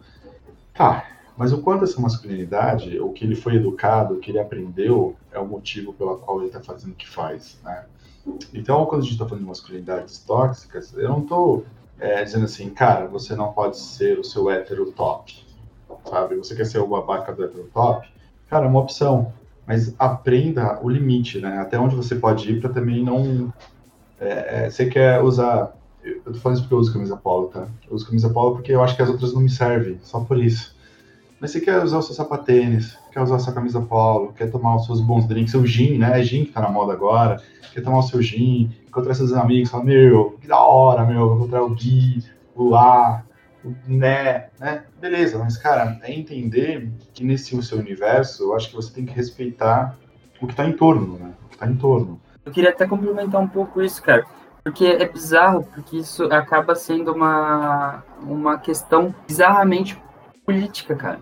Tá, mas o quanto essa masculinidade, o que ele foi educado, o que ele aprendeu, é o motivo pelo qual ele está fazendo o que faz, né? Então, quando a gente está falando de masculinidades tóxicas, eu não estou é, dizendo assim, cara, você não pode ser o seu hétero top, sabe? Você quer ser o babaca do top? Cara, é uma opção, mas aprenda o limite, né? Até onde você pode ir para também não... É, é, você quer usar... Eu tô falando isso porque eu uso camisa polo, tá? Eu uso camisa polo porque eu acho que as outras não me servem, só por isso. Mas você quer usar o seu sapatênis, quer usar a sua camisa polo, quer tomar os seus bons drinks, seu gin, né? É gin que tá na moda agora. Quer tomar o seu gin, encontrar seus amigos, falar, meu, que da hora, meu, vou encontrar o Gui, o A, Né, né? Beleza, mas, cara, é entender que nesse seu universo, eu acho que você tem que respeitar o que tá em torno, né? O que tá em torno. Eu queria até complementar um pouco isso, cara. Porque é bizarro, porque isso acaba sendo uma, uma questão bizarramente política, cara.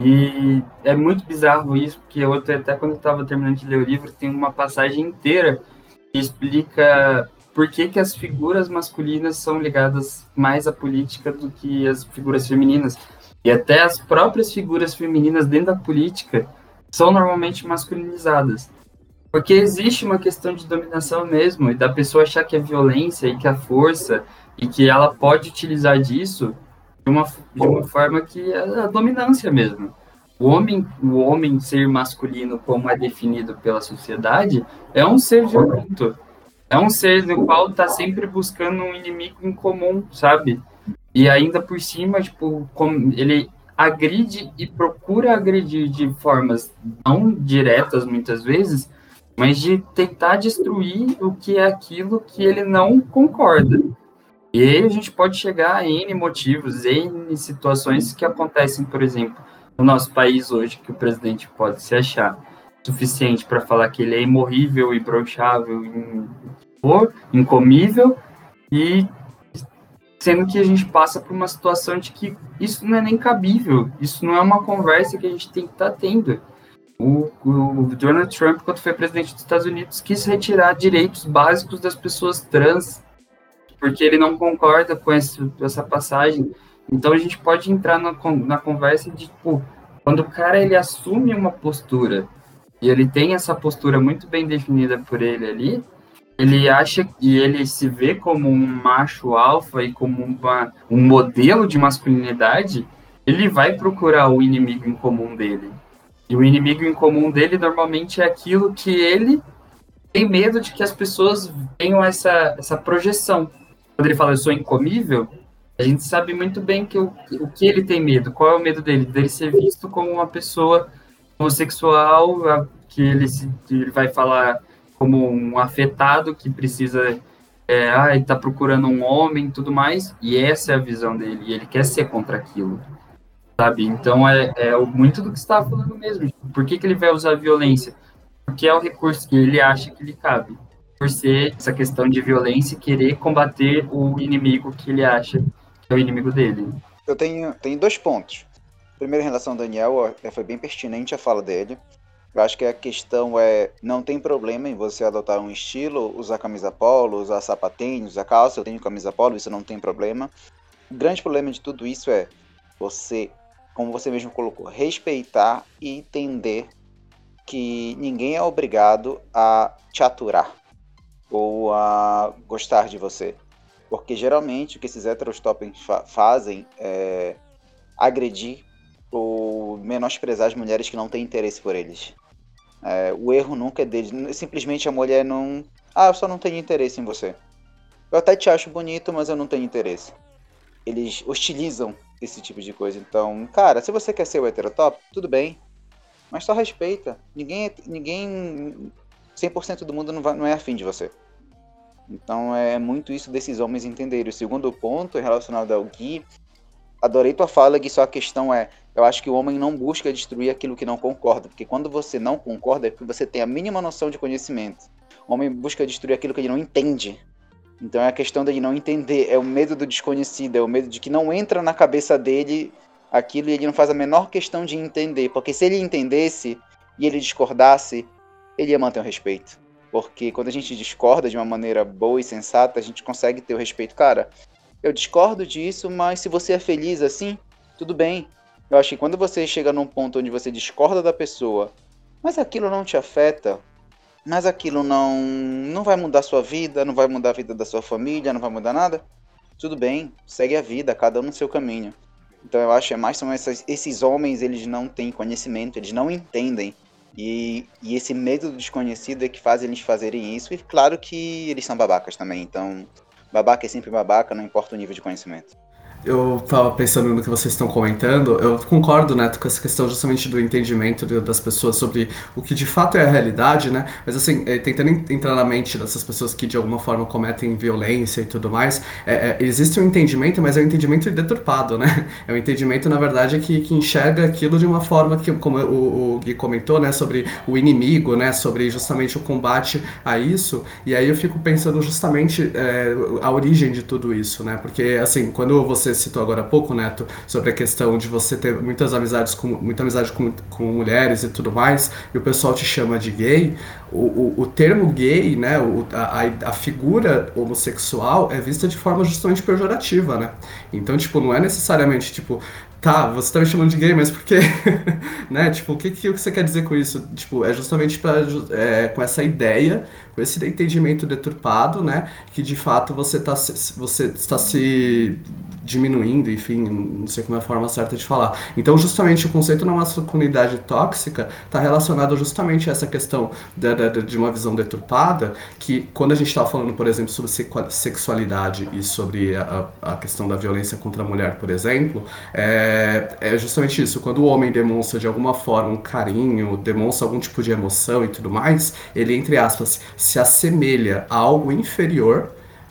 E é muito bizarro isso, porque eu até quando eu estava terminando de ler o livro, tem uma passagem inteira que explica por que, que as figuras masculinas são ligadas mais à política do que as figuras femininas. E até as próprias figuras femininas dentro da política são normalmente masculinizadas. Porque existe uma questão de dominação mesmo, e da pessoa achar que a violência e que a força, e que ela pode utilizar disso de uma, de uma forma que é a dominância mesmo. O homem, o homem ser masculino, como é definido pela sociedade, é um ser violento. É um ser no qual está sempre buscando um inimigo em comum, sabe? E ainda por cima, tipo, ele agride e procura agredir de formas não diretas muitas vezes, mas de tentar destruir o que é aquilo que ele não concorda. E aí a gente pode chegar a N motivos, N situações que acontecem, por exemplo, no nosso país hoje, que o presidente pode se achar suficiente para falar que ele é imorrível, imbrochável, incomível, e sendo que a gente passa por uma situação de que isso não é nem cabível, isso não é uma conversa que a gente tem que estar tá tendo. O, o, Donald Trump, quando foi presidente dos Estados Unidos, quis retirar direitos básicos das pessoas trans porque ele não concorda com esse, essa passagem. Então a gente pode entrar na, na conversa de, tipo, quando o cara ele assume uma postura e ele tem essa postura muito bem definida por ele ali, ele acha e ele se vê como um macho alfa e como uma, um modelo de masculinidade, ele vai procurar o inimigo em comum dele. E o inimigo em comum dele normalmente é aquilo que ele tem medo de que as pessoas tenham essa, essa projeção. Quando ele fala eu sou incomível, a gente sabe muito bem que o, o que ele tem medo, qual é o medo dele, dele ser visto como uma pessoa homossexual, que ele, ele vai falar como um afetado que precisa, é, ah, ele tá procurando um homem tudo mais, e essa é a visão dele, e ele quer ser contra aquilo, sabe? Então é, é muito do que estava falando mesmo. Por que, que ele vai usar violência? Porque é o recurso que ele acha que lhe cabe por ser essa questão de violência e querer combater o inimigo que ele acha que é o inimigo dele. Eu tenho, tenho dois pontos. Primeiro, em relação ao Daniel, foi bem pertinente a fala dele. Eu acho que a questão é, não tem problema em você adotar um estilo, usar camisa polo, usar sapatênis, usar calça, eu tenho camisa polo, isso não tem problema. O grande problema de tudo isso é você, como você mesmo colocou, respeitar e entender que ninguém é obrigado a te aturar ou a gostar de você. Porque geralmente o que esses heterostopens fa fazem é agredir ou menosprezar as mulheres que não têm interesse por eles. É, o erro nunca é deles. Simplesmente a mulher não. Ah, eu só não tenho interesse em você. Eu até te acho bonito, mas eu não tenho interesse. Eles hostilizam esse tipo de coisa. Então, cara, se você quer ser o heterotop, tudo bem. Mas só respeita. Ninguém, ninguém 100% do mundo não, vai, não é afim de você. Então é muito isso desses homens entenderem. O segundo ponto relacionado ao Gui, adorei tua fala, Gui, só a questão é, eu acho que o homem não busca destruir aquilo que não concorda, porque quando você não concorda é porque você tem a mínima noção de conhecimento. O homem busca destruir aquilo que ele não entende. Então é a questão de não entender, é o medo do desconhecido, é o medo de que não entra na cabeça dele aquilo e ele não faz a menor questão de entender, porque se ele entendesse e ele discordasse, ele ia manter o respeito. porque quando a gente discorda de uma maneira boa e sensata, a gente consegue ter o respeito. Cara, eu discordo disso, mas se você é feliz assim, tudo bem. Eu acho que quando você chega num ponto onde você discorda da pessoa, mas aquilo não te afeta, mas aquilo não não vai mudar sua vida, não vai mudar a vida da sua família, não vai mudar nada, tudo bem, segue a vida, cada um no seu caminho. Então eu acho que é mais são essas, esses homens, eles não têm conhecimento, eles não entendem. E, e esse medo do desconhecido é que faz eles fazerem isso. E claro que eles são babacas também. Então, babaca é sempre babaca, não importa o nível de conhecimento eu estava pensando no que vocês estão comentando, eu concordo, né, com essa questão justamente do entendimento das pessoas sobre o que de fato é a realidade, né, mas assim, é, tentando entrar na mente dessas pessoas que de alguma forma cometem violência e tudo mais, é, é, existe um entendimento, mas é um entendimento deturpado, né, é um entendimento, na verdade, que, que enxerga aquilo de uma forma que, como o, o Gui comentou, né, sobre o inimigo, né, sobre justamente o combate a isso, e aí eu fico pensando justamente é, a origem de tudo isso, né, porque, assim, quando você citou agora há pouco, Neto, sobre a questão de você ter muitas amizades com muita amizade com, com mulheres e tudo mais, e o pessoal te chama de gay, o, o, o termo gay, né, o, a, a figura homossexual é vista de forma justamente pejorativa, né? Então, tipo, não é necessariamente, tipo, tá, você tá me chamando de gay, mas por quê? né? Tipo, o que, que você quer dizer com isso? Tipo, é justamente pra, é, com essa ideia, com esse entendimento deturpado, né? Que de fato você, tá, você está se diminuindo, enfim, não sei como é a forma certa de falar. Então, justamente o conceito da masculinidade tóxica está relacionado justamente a essa questão de, de, de uma visão deturpada, que quando a gente está falando, por exemplo, sobre sexualidade e sobre a, a, questão da violência contra a mulher, por exemplo, é, é justamente isso. Quando o homem demonstra de alguma forma um carinho, demonstra algum tipo de emoção e tudo mais, ele, entre aspas, se assemelha a algo inferior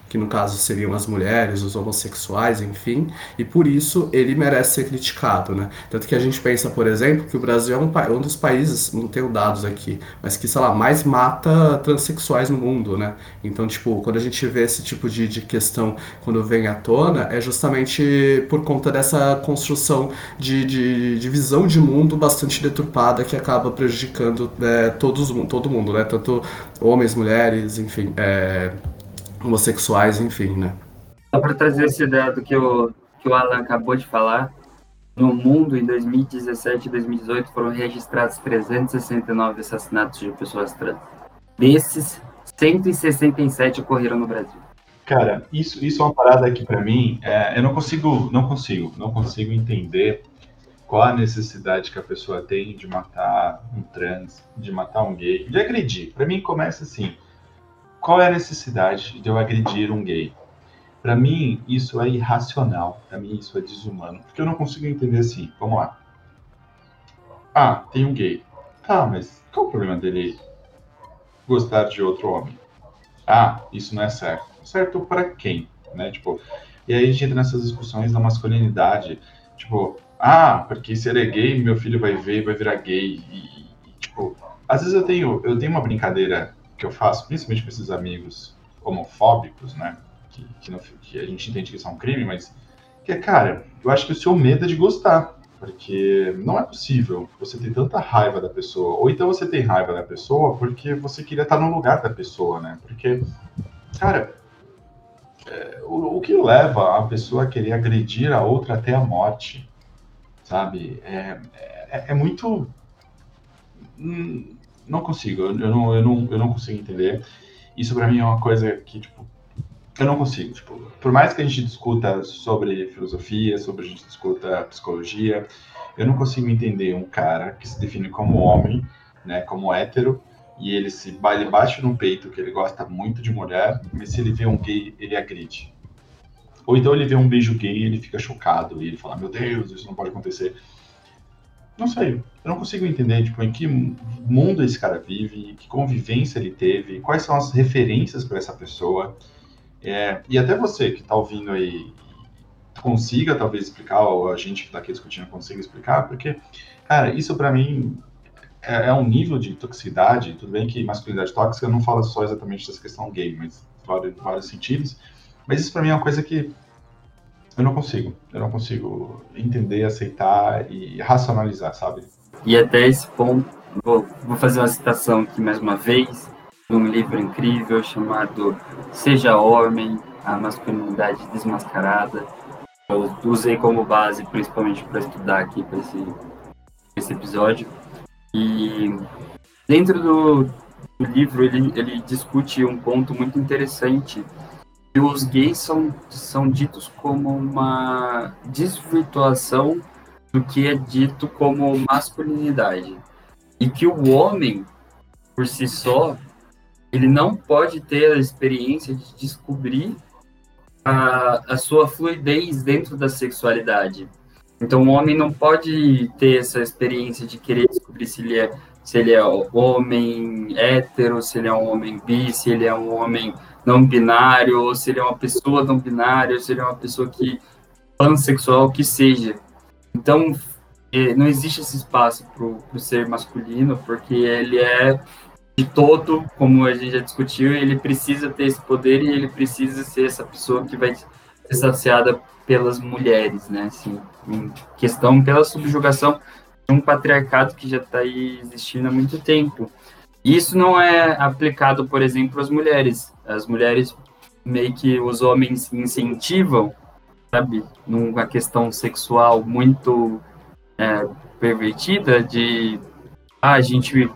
que no caso seriam as mulheres, os homossexuais, enfim, e por isso ele merece ser criticado, né? Tanto que a gente pensa, por exemplo, que o Brasil é um, um dos países, não tenho dados aqui, mas que, sei lá, mais mata transexuais no mundo, né? Então, tipo, quando a gente vê esse tipo de, de questão quando vem à tona, é justamente por conta dessa construção de, de, de visão de mundo bastante deturpada que acaba prejudicando é, todos, todo mundo, né? Tanto homens, mulheres, enfim, é, homossexuais, enfim, né? Só para trazer esse dado que o, que o Alan acabou de falar, no mundo, em 2017 e 2018, foram registrados 369 assassinatos de pessoas trans. Desses, 167 ocorreram no Brasil. Cara, isso, isso é uma parada que para mim, é, eu não consigo, não consigo, não consigo entender qual a necessidade que a pessoa tem de matar um trans, de matar um gay, de agredir. Para mim começa assim, qual é a necessidade de eu agredir um gay? Para mim, isso é irracional. Para mim, isso é desumano. Porque eu não consigo entender assim. Vamos lá. Ah, tem um gay. Tá, mas qual o problema dele gostar de outro homem? Ah, isso não é certo. Certo para quem? Né? Tipo, e aí a gente entra nessas discussões da masculinidade. Tipo, ah, porque se ele é gay, meu filho vai ver vai virar gay. E, tipo, às vezes eu tenho, eu tenho uma brincadeira que eu faço, principalmente com esses amigos homofóbicos, né? Que, que, não, que, a gente entende que isso é um crime, mas que é, cara, eu acho que o seu medo é de gostar. Porque não é possível você ter tanta raiva da pessoa. Ou então você tem raiva da pessoa porque você queria estar no lugar da pessoa, né? Porque, cara, é, o, o, que leva a pessoa a querer agredir a outra até a morte, sabe? É, é, é muito. Hum, não consigo, eu não, eu não, eu não consigo entender. Isso para mim é uma coisa que, tipo, eu não consigo. Tipo, por mais que a gente discuta sobre filosofia, sobre a gente discuta psicologia, eu não consigo entender um cara que se define como homem, né, como hétero, e ele se ele bate no peito que ele gosta muito de mulher, mas se ele vê um gay, ele agride. Ou então ele vê um beijo gay e ele fica chocado e ele fala: Meu Deus, isso não pode acontecer. Não sei. Eu não consigo entender, tipo, em que mundo esse cara vive, que convivência ele teve, quais são as referências para essa pessoa. É, e até você que está ouvindo aí consiga talvez explicar, ou a gente que está aqui discutindo consiga explicar, porque, cara, isso para mim é, é, um nível de toxicidade. Tudo bem que masculinidade tóxica não fala só exatamente dessa questão gay, mas vários, vários sentidos. Mas isso para mim é uma coisa que eu não consigo. Eu não consigo entender, aceitar e racionalizar, sabe? E até esse ponto, vou, vou fazer uma citação aqui mais uma vez. de um livro incrível chamado Seja Homem, a Masculinidade Desmascarada. Eu usei como base, principalmente para estudar aqui para esse, esse episódio. E dentro do, do livro, ele, ele discute um ponto muito interessante que os gays são, são ditos como uma desvirtuação do que é dito como masculinidade. E que o homem, por si só, ele não pode ter a experiência de descobrir a, a sua fluidez dentro da sexualidade. Então, o homem não pode ter essa experiência de querer descobrir se ele é, se ele é homem hétero, se ele é um homem bi, se ele é um homem não binário, ou se ele é uma pessoa não binária, ou se ele é uma pessoa que pansexual, que seja. Então, é, não existe esse espaço para o ser masculino, porque ele é de todo, como a gente já discutiu, ele precisa ter esse poder e ele precisa ser essa pessoa que vai ser saciada pelas mulheres, né? Assim, em questão pela subjugação de um patriarcado que já está aí existindo há muito tempo. Isso não é aplicado, por exemplo, às mulheres. As mulheres meio que os homens incentivam, sabe, numa questão sexual muito é, pervertida de ah, a gente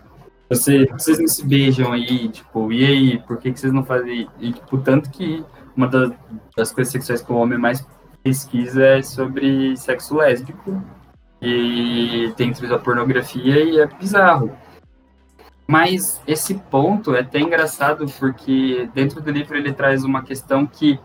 você, vocês não se beijam aí, tipo, e aí, por que, que vocês não fazem? E, tipo, tanto que uma das, das coisas sexuais que o homem mais pesquisa é sobre sexo lésbico e dentro da pornografia e é bizarro. Mas esse ponto é até engraçado porque dentro do livro ele traz uma questão que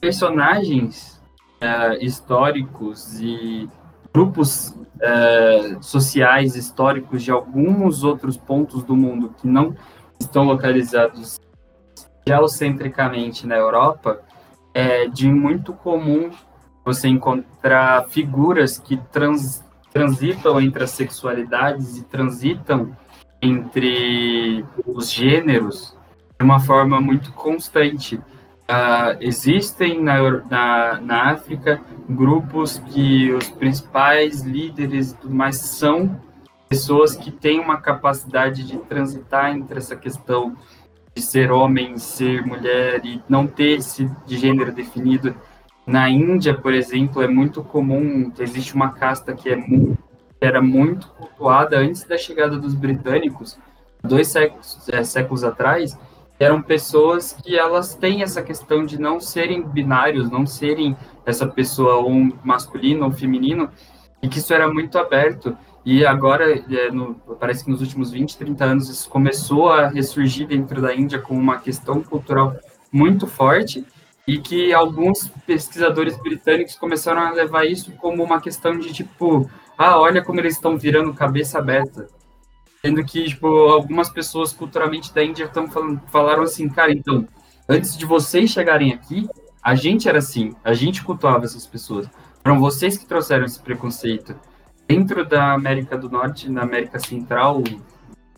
personagens uh, históricos e grupos uh, sociais históricos de alguns outros pontos do mundo que não estão localizados geocentricamente na Europa, é de muito comum você encontrar figuras que trans, transitam entre as sexualidades e transitam entre os gêneros de uma forma muito constante. Uh, existem na, na, na, África grupos que os principais líderes e tudo mais são pessoas que têm uma capacidade de transitar entre essa questão de ser homem, ser mulher e não ter esse de gênero definido. Na Índia, por exemplo, é muito comum, existe uma casta que é muito era muito cultuada antes da chegada dos britânicos, dois séculos, é, séculos atrás, eram pessoas que elas têm essa questão de não serem binários, não serem essa pessoa ou masculino ou feminino, e que isso era muito aberto. E agora, é, no, parece que nos últimos 20, 30 anos, isso começou a ressurgir dentro da Índia como uma questão cultural muito forte, e que alguns pesquisadores britânicos começaram a levar isso como uma questão de tipo, ah, olha como eles estão virando cabeça aberta. Sendo que, tipo, algumas pessoas culturalmente da Índia estão falando, falaram assim, cara, então, antes de vocês chegarem aqui, a gente era assim, a gente cultuava essas pessoas. Foram vocês que trouxeram esse preconceito. Dentro da América do Norte, na América Central,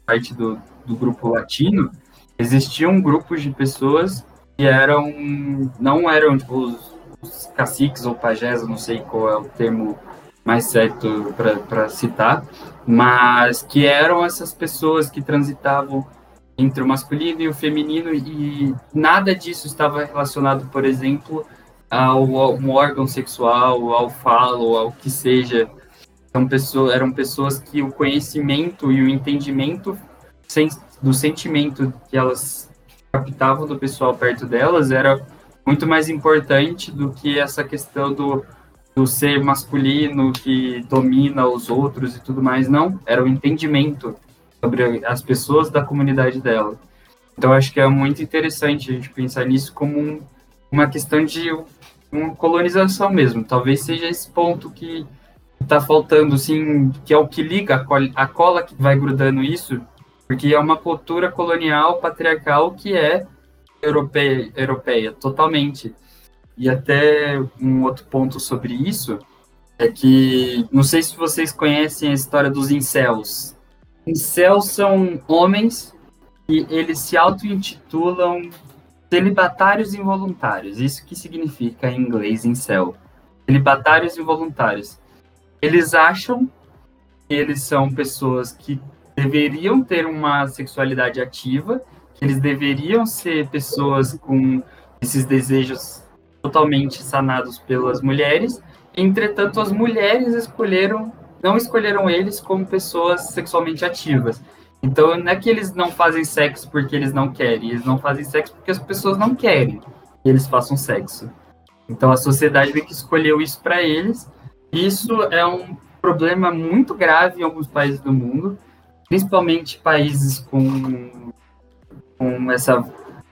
parte do, do grupo latino, existiam grupos de pessoas que eram, não eram, tipo, os, os caciques ou pajés, não sei qual é o termo mais certo para citar, mas que eram essas pessoas que transitavam entre o masculino e o feminino e nada disso estava relacionado, por exemplo, ao, ao um órgão sexual, ao falo, ao que seja. São pessoas, eram pessoas que o conhecimento e o entendimento do sentimento que elas captavam do pessoal perto delas era muito mais importante do que essa questão do do ser masculino que domina os outros e tudo mais, não, era o entendimento sobre as pessoas da comunidade dela. Então acho que é muito interessante a gente pensar nisso como um, uma questão de uma colonização mesmo. Talvez seja esse ponto que está faltando, assim, que é o que liga a cola, a cola que vai grudando isso, porque é uma cultura colonial, patriarcal que é europeia, europeia totalmente. E até um outro ponto sobre isso é que não sei se vocês conhecem a história dos incels. Incels são homens e eles se auto-intitulam celibatários involuntários. Isso que significa em inglês incel. Celibatários involuntários. Eles acham que eles são pessoas que deveriam ter uma sexualidade ativa, que eles deveriam ser pessoas com esses desejos totalmente sanados pelas mulheres. Entretanto, as mulheres escolheram, não escolheram eles como pessoas sexualmente ativas. Então, não é que eles não fazem sexo porque eles não querem, eles não fazem sexo porque as pessoas não querem que eles façam sexo. Então, a sociedade meio que escolheu isso para eles. Isso é um problema muito grave em alguns países do mundo, principalmente países com, com essa,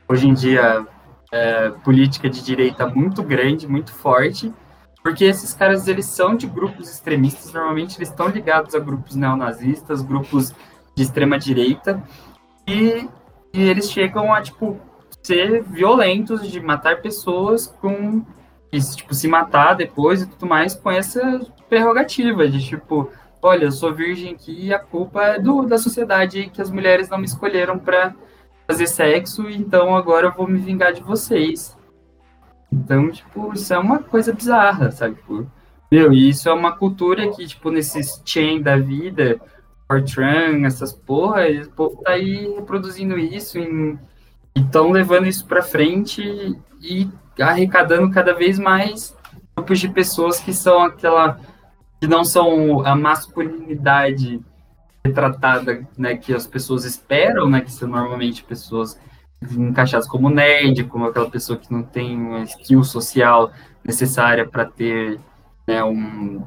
hoje em dia, é, política de direita muito grande, muito forte, porque esses caras eles são de grupos extremistas, normalmente eles estão ligados a grupos neonazistas, grupos de extrema direita, e, e eles chegam a tipo ser violentos, de matar pessoas com tipo se matar depois e tudo mais com essa prerrogativa de tipo, olha, eu sou virgem aqui e a culpa é do, da sociedade que as mulheres não me escolheram para fazer sexo, então agora eu vou me vingar de vocês. Então, tipo, isso é uma coisa bizarra, sabe? Tipo, meu, e isso é uma cultura que, tipo, nesses chain da vida, Fortran, essas porra, o povo tá aí reproduzindo isso e estão levando isso para frente e arrecadando cada vez mais grupos de pessoas que são aquela que não são a masculinidade retratada, né, que as pessoas esperam, né, que são normalmente pessoas encaixadas como nerd, como aquela pessoa que não tem uma skill social necessária para ter né, um,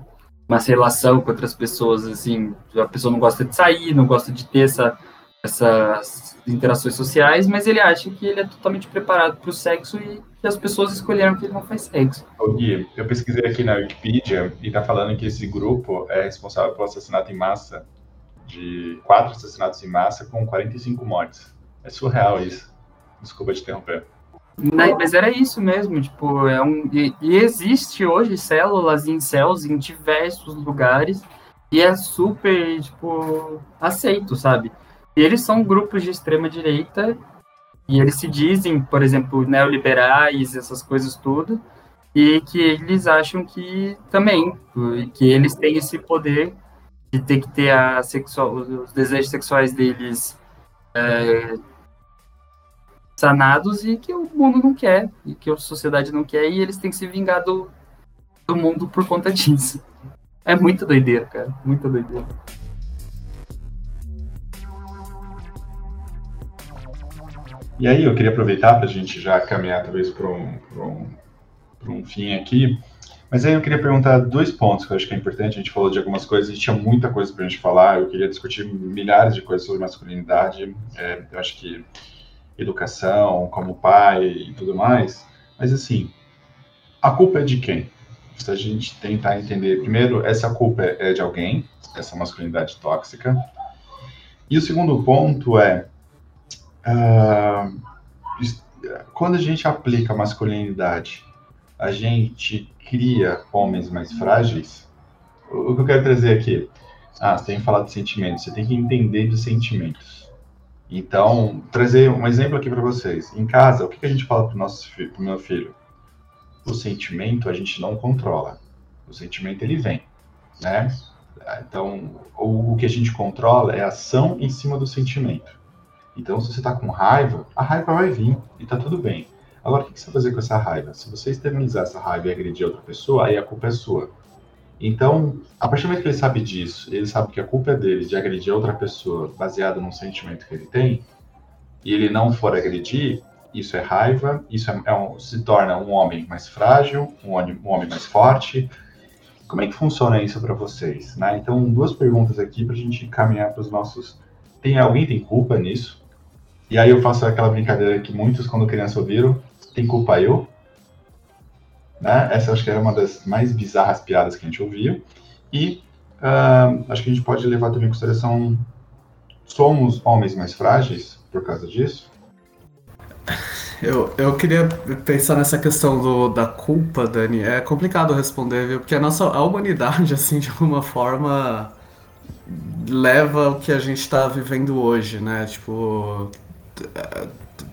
uma relação com outras pessoas, assim, a pessoa não gosta de sair, não gosta de ter essa, essas interações sociais, mas ele acha que ele é totalmente preparado para o sexo e que as pessoas escolheram que ele não faz sexo. Gui, eu pesquisei aqui na Wikipedia e está falando que esse grupo é responsável pelo assassinato em massa de quatro assassinatos em massa com 45 mortes. É surreal isso. Desculpa te interromper. Mas era isso mesmo, tipo, é um, e, e existe hoje células em céus em diversos lugares e é super, tipo, aceito, sabe? E eles são grupos de extrema direita e eles se dizem, por exemplo, neoliberais, essas coisas tudo, e que eles acham que também, que eles têm esse poder de ter que ter a sexual, os desejos sexuais deles é, sanados e que o mundo não quer, e que a sociedade não quer, e eles têm que se vingar do, do mundo por conta disso. É muita doideira, cara, muita doideira. E aí eu queria aproveitar para a gente já caminhar talvez para um, um, um fim aqui, mas aí eu queria perguntar dois pontos que eu acho que é importante. A gente falou de algumas coisas e tinha muita coisa para a gente falar. Eu queria discutir milhares de coisas sobre masculinidade. É, eu acho que educação, como pai e tudo mais. Mas assim, a culpa é de quem? Se a gente tentar entender, primeiro, essa culpa é de alguém, essa masculinidade tóxica. E o segundo ponto é uh, quando a gente aplica masculinidade, a gente cria homens mais frágeis, o que eu quero trazer aqui? Ah, você tem que falar de sentimentos, você tem que entender de sentimentos. Então, trazer um exemplo aqui para vocês. Em casa, o que a gente fala para o meu filho? O sentimento a gente não controla. O sentimento ele vem, né? Então, o que a gente controla é a ação em cima do sentimento. Então, se você está com raiva, a raiva vai vir e está tudo bem. Agora, o que você vai fazer com essa raiva? Se você externalizar essa raiva e agredir outra pessoa, aí a culpa é sua. Então, a partir do momento que ele sabe disso, ele sabe que a culpa é dele de agredir outra pessoa baseado num sentimento que ele tem, e ele não for agredir, isso é raiva, isso é, é um, se torna um homem mais frágil, um homem, um homem mais forte. Como é que funciona isso para vocês? Né? Então, duas perguntas aqui para a gente caminhar para os nossos. Tem alguém tem culpa nisso? E aí eu faço aquela brincadeira que muitos, quando criança, ouviram tem culpa eu? Né? Essa acho que era uma das mais bizarras piadas que a gente ouvia. E uh, acho que a gente pode levar também em consideração: somos homens mais frágeis por causa disso? Eu, eu queria pensar nessa questão do, da culpa, Dani. É complicado responder, viu? Porque a nossa a humanidade, assim, de alguma forma, leva o que a gente está vivendo hoje, né? Tipo,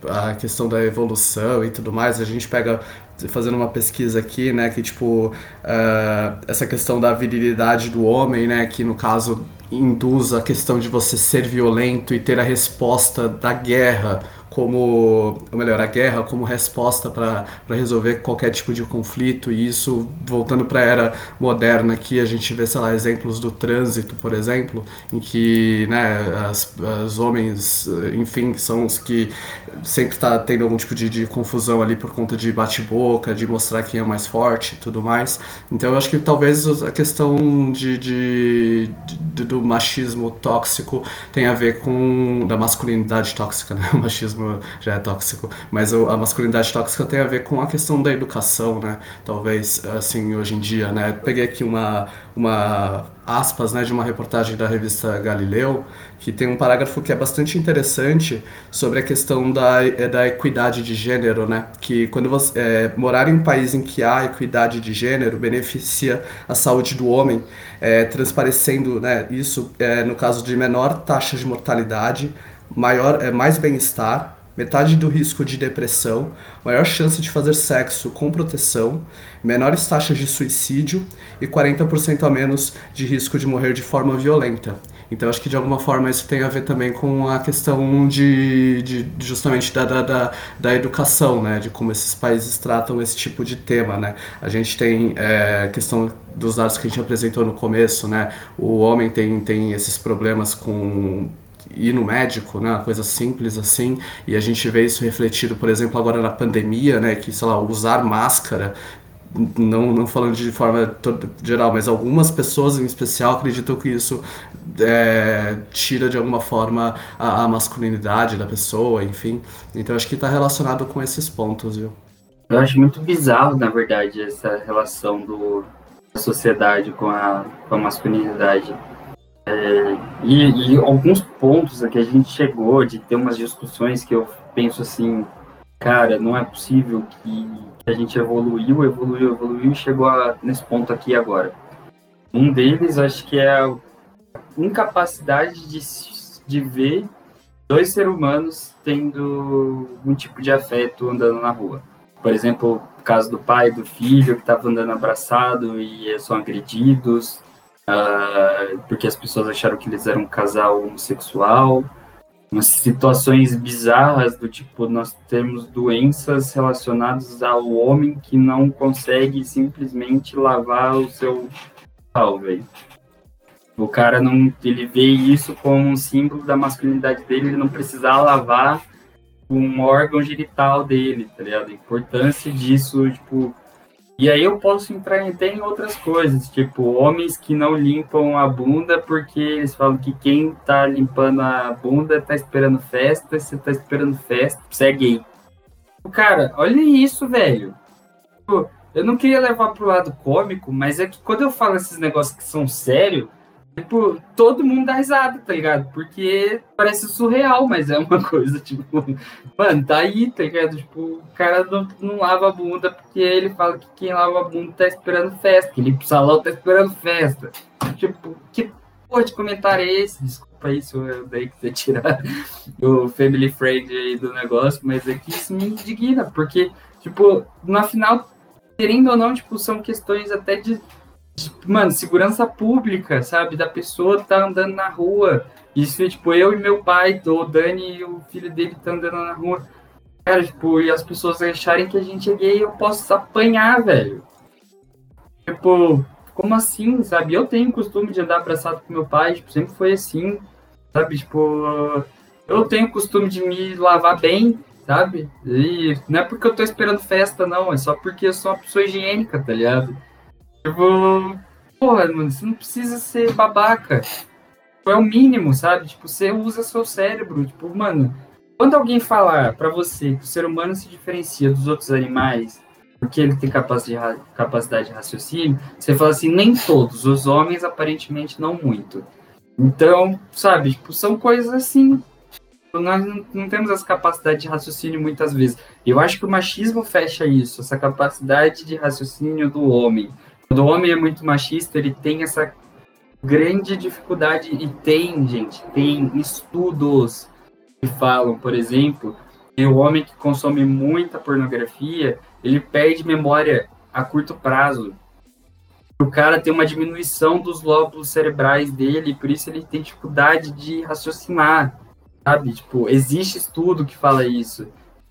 a questão da evolução e tudo mais, a gente pega fazendo uma pesquisa aqui, né, que tipo uh, essa questão da virilidade do homem, né, que no caso induz a questão de você ser violento e ter a resposta da guerra como, ou melhor, a guerra como resposta para resolver qualquer tipo de conflito, e isso, voltando para a era moderna, aqui a gente vê, sei lá, exemplos do trânsito, por exemplo, em que né, as, as homens, enfim, são os que sempre está tendo algum tipo de, de, confusão ali por conta de bate-boca, de mostrar quem é mais forte e tudo mais. Então eu acho que talvez a questão de, de, de do machismo tóxico tenha a ver com. da masculinidade tóxica, né? O machismo já é tóxico, mas a masculinidade tóxica tem a ver com a questão da educação, né? Talvez, assim, hoje em dia, né? Peguei aqui uma, uma aspas, né, de uma reportagem da revista Galileu, que tem um parágrafo que é bastante interessante sobre a questão da, é, da equidade de gênero, né? Que quando você é, morar em um país em que há equidade de gênero beneficia a saúde do homem, é, transparecendo né, isso é, no caso de menor taxa de mortalidade, maior, é, mais bem-estar, metade do risco de depressão, maior chance de fazer sexo com proteção, menores taxas de suicídio e 40% a menos de risco de morrer de forma violenta. Então acho que de alguma forma isso tem a ver também com a questão de, de justamente da, da, da, da, educação, né? De como esses países tratam esse tipo de tema, né? A gente tem é, questão dos dados que a gente apresentou no começo, né? O homem tem, tem esses problemas com ir no médico, né, coisa simples assim, e a gente vê isso refletido, por exemplo, agora na pandemia, né, que, sei lá, usar máscara, não, não falando de forma geral, mas algumas pessoas em especial acreditam que isso é, tira de alguma forma a, a, masculinidade da pessoa, enfim. Então acho que está relacionado com esses pontos, viu? Eu acho muito bizarro, na verdade, essa relação do, da sociedade com a, com a masculinidade. É, e, e, alguns pontos a que a gente chegou de ter umas discussões que eu penso assim, cara, não é possível que, que a gente evoluiu, evoluiu, evoluiu e chegou a, nesse ponto aqui agora. Um deles, acho que é a incapacidade de, de ver dois seres humanos tendo um tipo de afeto andando na rua. Por exemplo, o caso do pai do filho que estavam andando abraçado e são agredidos uh, porque as pessoas acharam que eles eram um casal homossexual, umas situações bizarras do tipo nós temos doenças relacionadas ao homem que não consegue simplesmente lavar o seu velho. O cara não, ele vê isso como um símbolo da masculinidade dele, ele não precisar lavar um órgão genital dele, tá ligado? A importância disso, tipo, e aí eu posso entrar até em outras coisas, tipo, homens que não limpam a bunda porque eles falam que quem tá limpando a bunda tá esperando festa, você tá esperando festa, você é gay. Cara, olha isso, velho. Eu não queria levar pro lado cômico, mas é que quando eu falo esses negócios que são sérios, Tipo, todo mundo dá risada, tá ligado? Porque parece surreal, mas é uma coisa, tipo, mano, tá aí, tá ligado? Tipo, o cara não, não lava a bunda porque ele fala que quem lava a bunda tá esperando festa, que limpa o salão tá esperando festa. Tipo, que porra de comentário é esse? Desculpa isso, daí que você tirar o family friend aí do negócio, mas é que isso me indigna, porque, tipo, no final, querendo ou não, tipo, são questões até de mano, segurança pública, sabe? Da pessoa tá andando na rua. Isso, tipo, eu e meu pai, o Dani e o filho dele tá andando na rua. Cara, tipo, e as pessoas acharem que a gente é gay, eu posso apanhar, velho. Tipo, como assim, sabe? Eu tenho costume de andar abraçado com meu pai, tipo, sempre foi assim, sabe? Tipo, eu tenho costume de me lavar bem, sabe? E não é porque eu tô esperando festa, não, é só porque eu sou uma pessoa higiênica, tá ligado? Tipo, porra, mano, você não precisa ser babaca. Tipo, é o mínimo, sabe? Tipo, você usa seu cérebro. Tipo, mano, quando alguém falar para você que o ser humano se diferencia dos outros animais porque ele tem capacidade, de raciocínio, você fala assim, nem todos, os homens aparentemente não muito. Então, sabe, tipo, são coisas assim. Nós não, não temos essa capacidade de raciocínio muitas vezes. Eu acho que o machismo fecha isso, essa capacidade de raciocínio do homem. Quando o homem é muito machista, ele tem essa grande dificuldade, e tem, gente, tem estudos que falam, por exemplo, que o homem que consome muita pornografia, ele perde memória a curto prazo. O cara tem uma diminuição dos lóbulos cerebrais dele, por isso ele tem dificuldade de raciocinar. Sabe? Tipo, existe estudo que fala isso.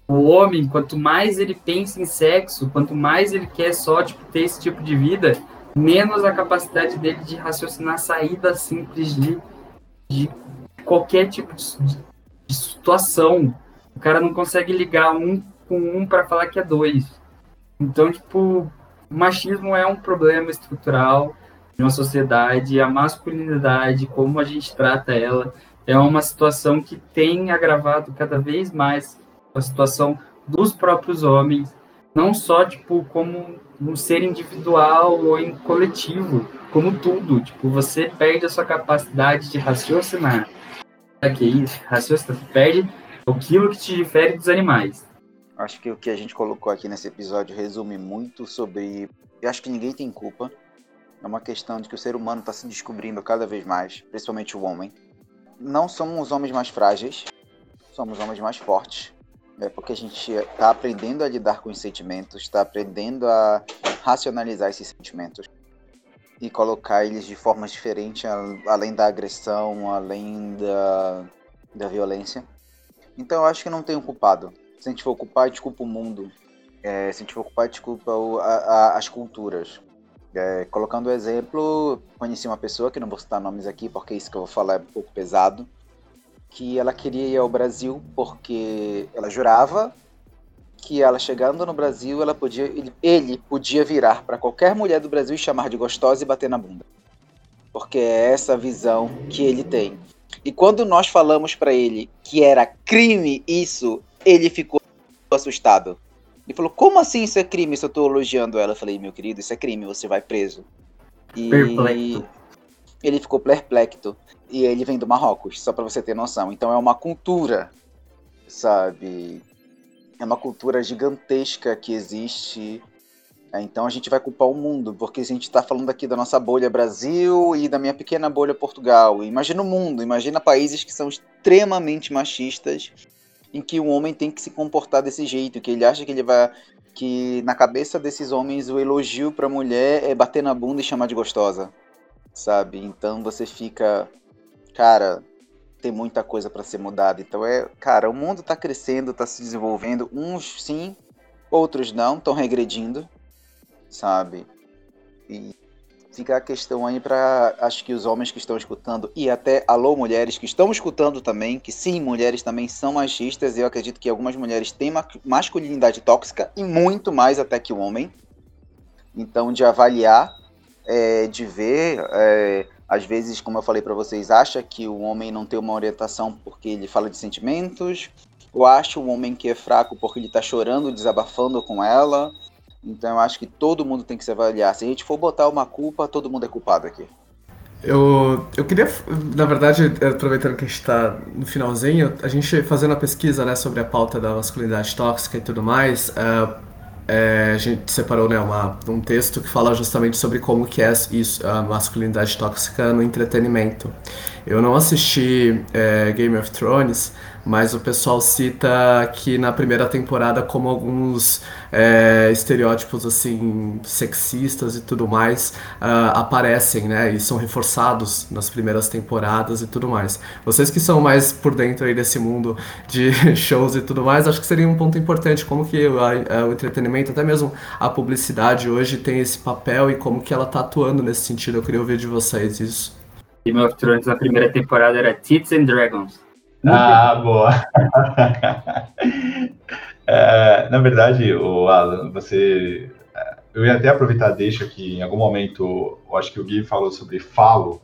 O homem, quanto mais ele pensa em sexo, quanto mais ele quer só tipo, ter esse tipo de vida, menos a capacidade dele de raciocinar saída simples de, de qualquer tipo de, de situação. O cara não consegue ligar um com um para falar que é dois. Então, tipo, o machismo é um problema estrutural de uma sociedade, a masculinidade, como a gente trata ela, é uma situação que tem agravado cada vez mais a situação dos próprios homens, não só tipo como um ser individual ou em coletivo, como tudo, tipo, você perde a sua capacidade de raciocinar. Que isso, raciocinar, perde aquilo que te difere dos animais. Acho que o que a gente colocou aqui nesse episódio resume muito sobre. Eu acho que ninguém tem culpa. É uma questão de que o ser humano está se descobrindo cada vez mais, principalmente o homem. Não somos homens mais frágeis, somos homens mais fortes. É porque a gente está aprendendo a lidar com os sentimentos, está aprendendo a racionalizar esses sentimentos e colocar eles de formas diferentes, além da agressão, além da, da violência. Então eu acho que não tem um culpado se a gente for culpar, desculpa o mundo. É, se a gente for culpar, desculpa o, a, a, as culturas. É, colocando o exemplo, conheci uma pessoa, que não vou citar nomes aqui, porque isso que eu vou falar é um pouco pesado, que ela queria ir ao Brasil porque ela jurava que ela chegando no Brasil, ela podia, ele, ele podia virar para qualquer mulher do Brasil e chamar de gostosa e bater na bunda. Porque é essa visão que ele tem. E quando nós falamos para ele que era crime isso, ele ficou assustado. Ele falou: Como assim isso é crime se eu tô elogiando ela? Eu falei: Meu querido, isso é crime, você vai preso. E Perplexo. Ele ficou perplexo. E ele vem do Marrocos, só para você ter noção. Então é uma cultura, sabe? É uma cultura gigantesca que existe. É, então a gente vai culpar o mundo, porque a gente está falando aqui da nossa bolha Brasil e da minha pequena bolha Portugal. Imagina o mundo, imagina países que são extremamente machistas em que um homem tem que se comportar desse jeito, que ele acha que ele vai que na cabeça desses homens o elogio para mulher é bater na bunda e chamar de gostosa, sabe? Então você fica, cara, tem muita coisa para ser mudada. Então é, cara, o mundo está crescendo, está se desenvolvendo, uns sim, outros não, estão regredindo, sabe? E fica a questão aí para acho que os homens que estão escutando e até alô mulheres que estão escutando também, que sim, mulheres também são machistas, eu acredito que algumas mulheres têm ma masculinidade tóxica e muito mais até que o homem. Então de avaliar, é, de ver, é, às vezes, como eu falei para vocês, acha que o homem não tem uma orientação porque ele fala de sentimentos, ou acha o homem que é fraco porque ele está chorando, desabafando com ela, então eu acho que todo mundo tem que se avaliar. Se a gente for botar uma culpa, todo mundo é culpado aqui. Eu, eu queria, na verdade, aproveitando que a gente está no finalzinho, a gente fazendo a pesquisa né, sobre a pauta da masculinidade tóxica e tudo mais, uh, é, a gente separou né, uma, um texto que fala justamente sobre como que é isso, a masculinidade tóxica no entretenimento. Eu não assisti é, Game of Thrones, mas o pessoal cita que na primeira temporada como alguns é, estereótipos assim sexistas e tudo mais uh, aparecem, né, e são reforçados nas primeiras temporadas e tudo mais. Vocês que são mais por dentro aí desse mundo de shows e tudo mais, acho que seria um ponto importante como que o, a, o entretenimento, até mesmo a publicidade hoje tem esse papel e como que ela está atuando nesse sentido. Eu queria ouvir de vocês isso. Game of Thrones na primeira temporada era Tits and Dragons. Ah, boa. é, na verdade, o Alan, você. É, eu ia até aproveitar, deixa que em algum momento, eu acho que o Gui falou sobre falo,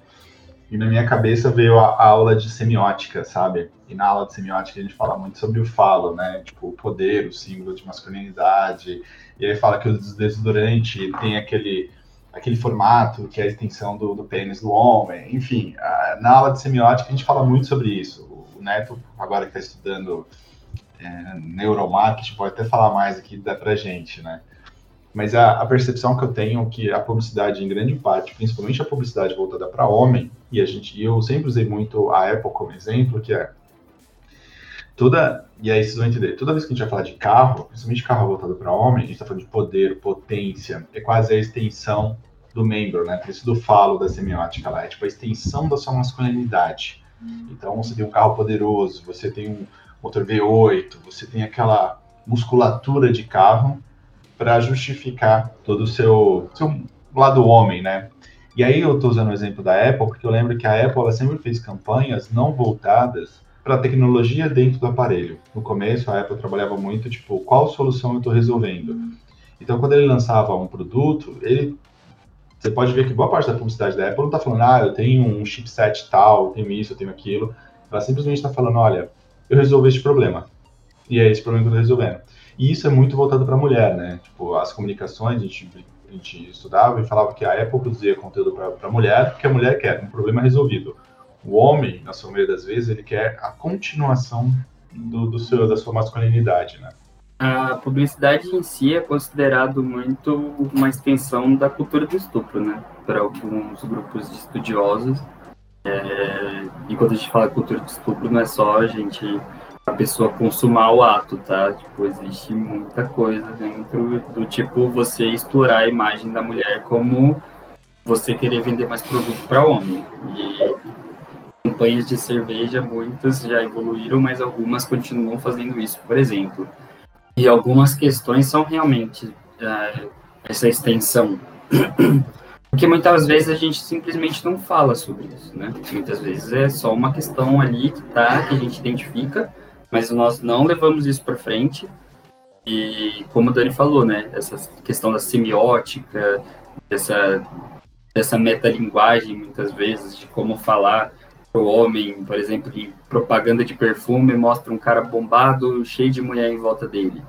e na minha cabeça veio a, a, aula de semiótica, sabe? E na aula de semiótica a gente fala muito sobre o falo, né? Tipo, o poder, o símbolo de masculinidade. E aí fala que o desodorante tem aquele aquele formato que é a extensão do, do pênis do homem. Enfim, a, na aula de semiótica a gente fala muito sobre isso. O, Neto, agora que está estudando é, neuromarketing, pode até falar mais aqui da pra gente, né? Mas a, a, percepção que eu tenho é que a publicidade, em grande parte, principalmente a publicidade voltada para homem, e a gente, eu sempre usei muito a Apple como exemplo, que é toda, e aí vocês vão entender, toda vez que a gente vai falar de carro, principalmente carro voltado para homem, a gente está falando de poder, potência, é quase a extensão do membro, né? Por isso do falo da semiótica lá, é tipo a extensão da sua masculinidade. Então você tem um carro poderoso, você tem um motor V8, você tem aquela musculatura de carro para justificar todo o seu, seu lado homem, né? E aí eu estou usando o exemplo da Apple, porque eu lembro que a Apple ela sempre fez campanhas não voltadas para a tecnologia dentro do aparelho. No começo, a Apple trabalhava muito, tipo, qual solução eu estou resolvendo? Então, quando ele lançava um produto, ele você pode ver que boa parte da publicidade da Apple não está falando, ah, eu tenho um chipset tal, eu tenho isso, eu tenho aquilo. Ela simplesmente está falando, olha, eu resolvi esse problema. E é esse problema que eu estou resolvendo. E isso é muito voltado para a mulher, né? Tipo, as comunicações, a gente a gente estudava e falava que a Apple produzia conteúdo para a mulher, porque a mulher quer um problema resolvido. O homem, na sua maioria das vezes, ele quer a continuação do, do seu, da sua masculinidade, né? A publicidade em si é considerado muito uma extensão da cultura do estupro, né? Para alguns grupos de estudiosos. É... E quando a gente fala cultura do estupro, não é só a gente a pessoa consumar o ato, tá? Tipo, existe muita coisa dentro do tipo você explorar a imagem da mulher como você querer vender mais produto para homem. E campanhas de cerveja, muitas já evoluíram, mas algumas continuam fazendo isso, por exemplo. E algumas questões são realmente uh, essa extensão. Porque muitas vezes a gente simplesmente não fala sobre isso, né? Muitas vezes é só uma questão ali que tá, que a gente identifica, mas nós não levamos isso para frente. E como o Dani falou, né, essa questão da semiótica, dessa, dessa metalinguagem, muitas vezes, de como falar o homem, por exemplo, em propaganda de perfume, mostra um cara bombado, cheio de mulher em volta dele.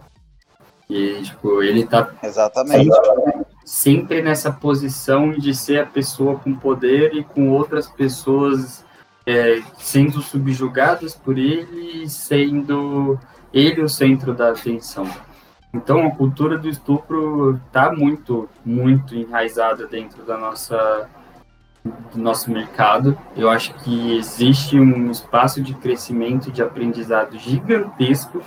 E, tipo, ele tá Exatamente. Sempre, sempre nessa posição de ser a pessoa com poder e com outras pessoas é, sendo subjugadas por ele e sendo ele o centro da atenção. Então, a cultura do estupro está muito, muito enraizada dentro da nossa do nosso mercado. Eu acho que existe um espaço de crescimento, de aprendizado gigantesco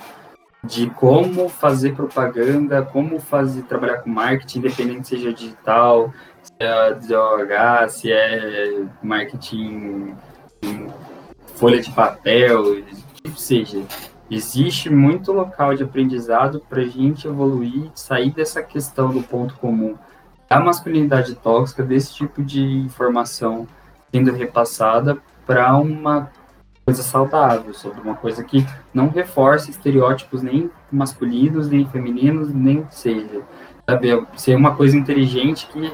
de como fazer propaganda, como fazer trabalhar com marketing, independente seja digital, se é DOH, se é marketing folha de papel, que seja. Existe muito local de aprendizado para a gente evoluir, sair dessa questão do ponto comum da masculinidade tóxica, desse tipo de informação sendo repassada para uma coisa saudável, sobre uma coisa que não reforce estereótipos nem masculinos, nem femininos, nem seja. Sabe? Ser uma coisa inteligente que,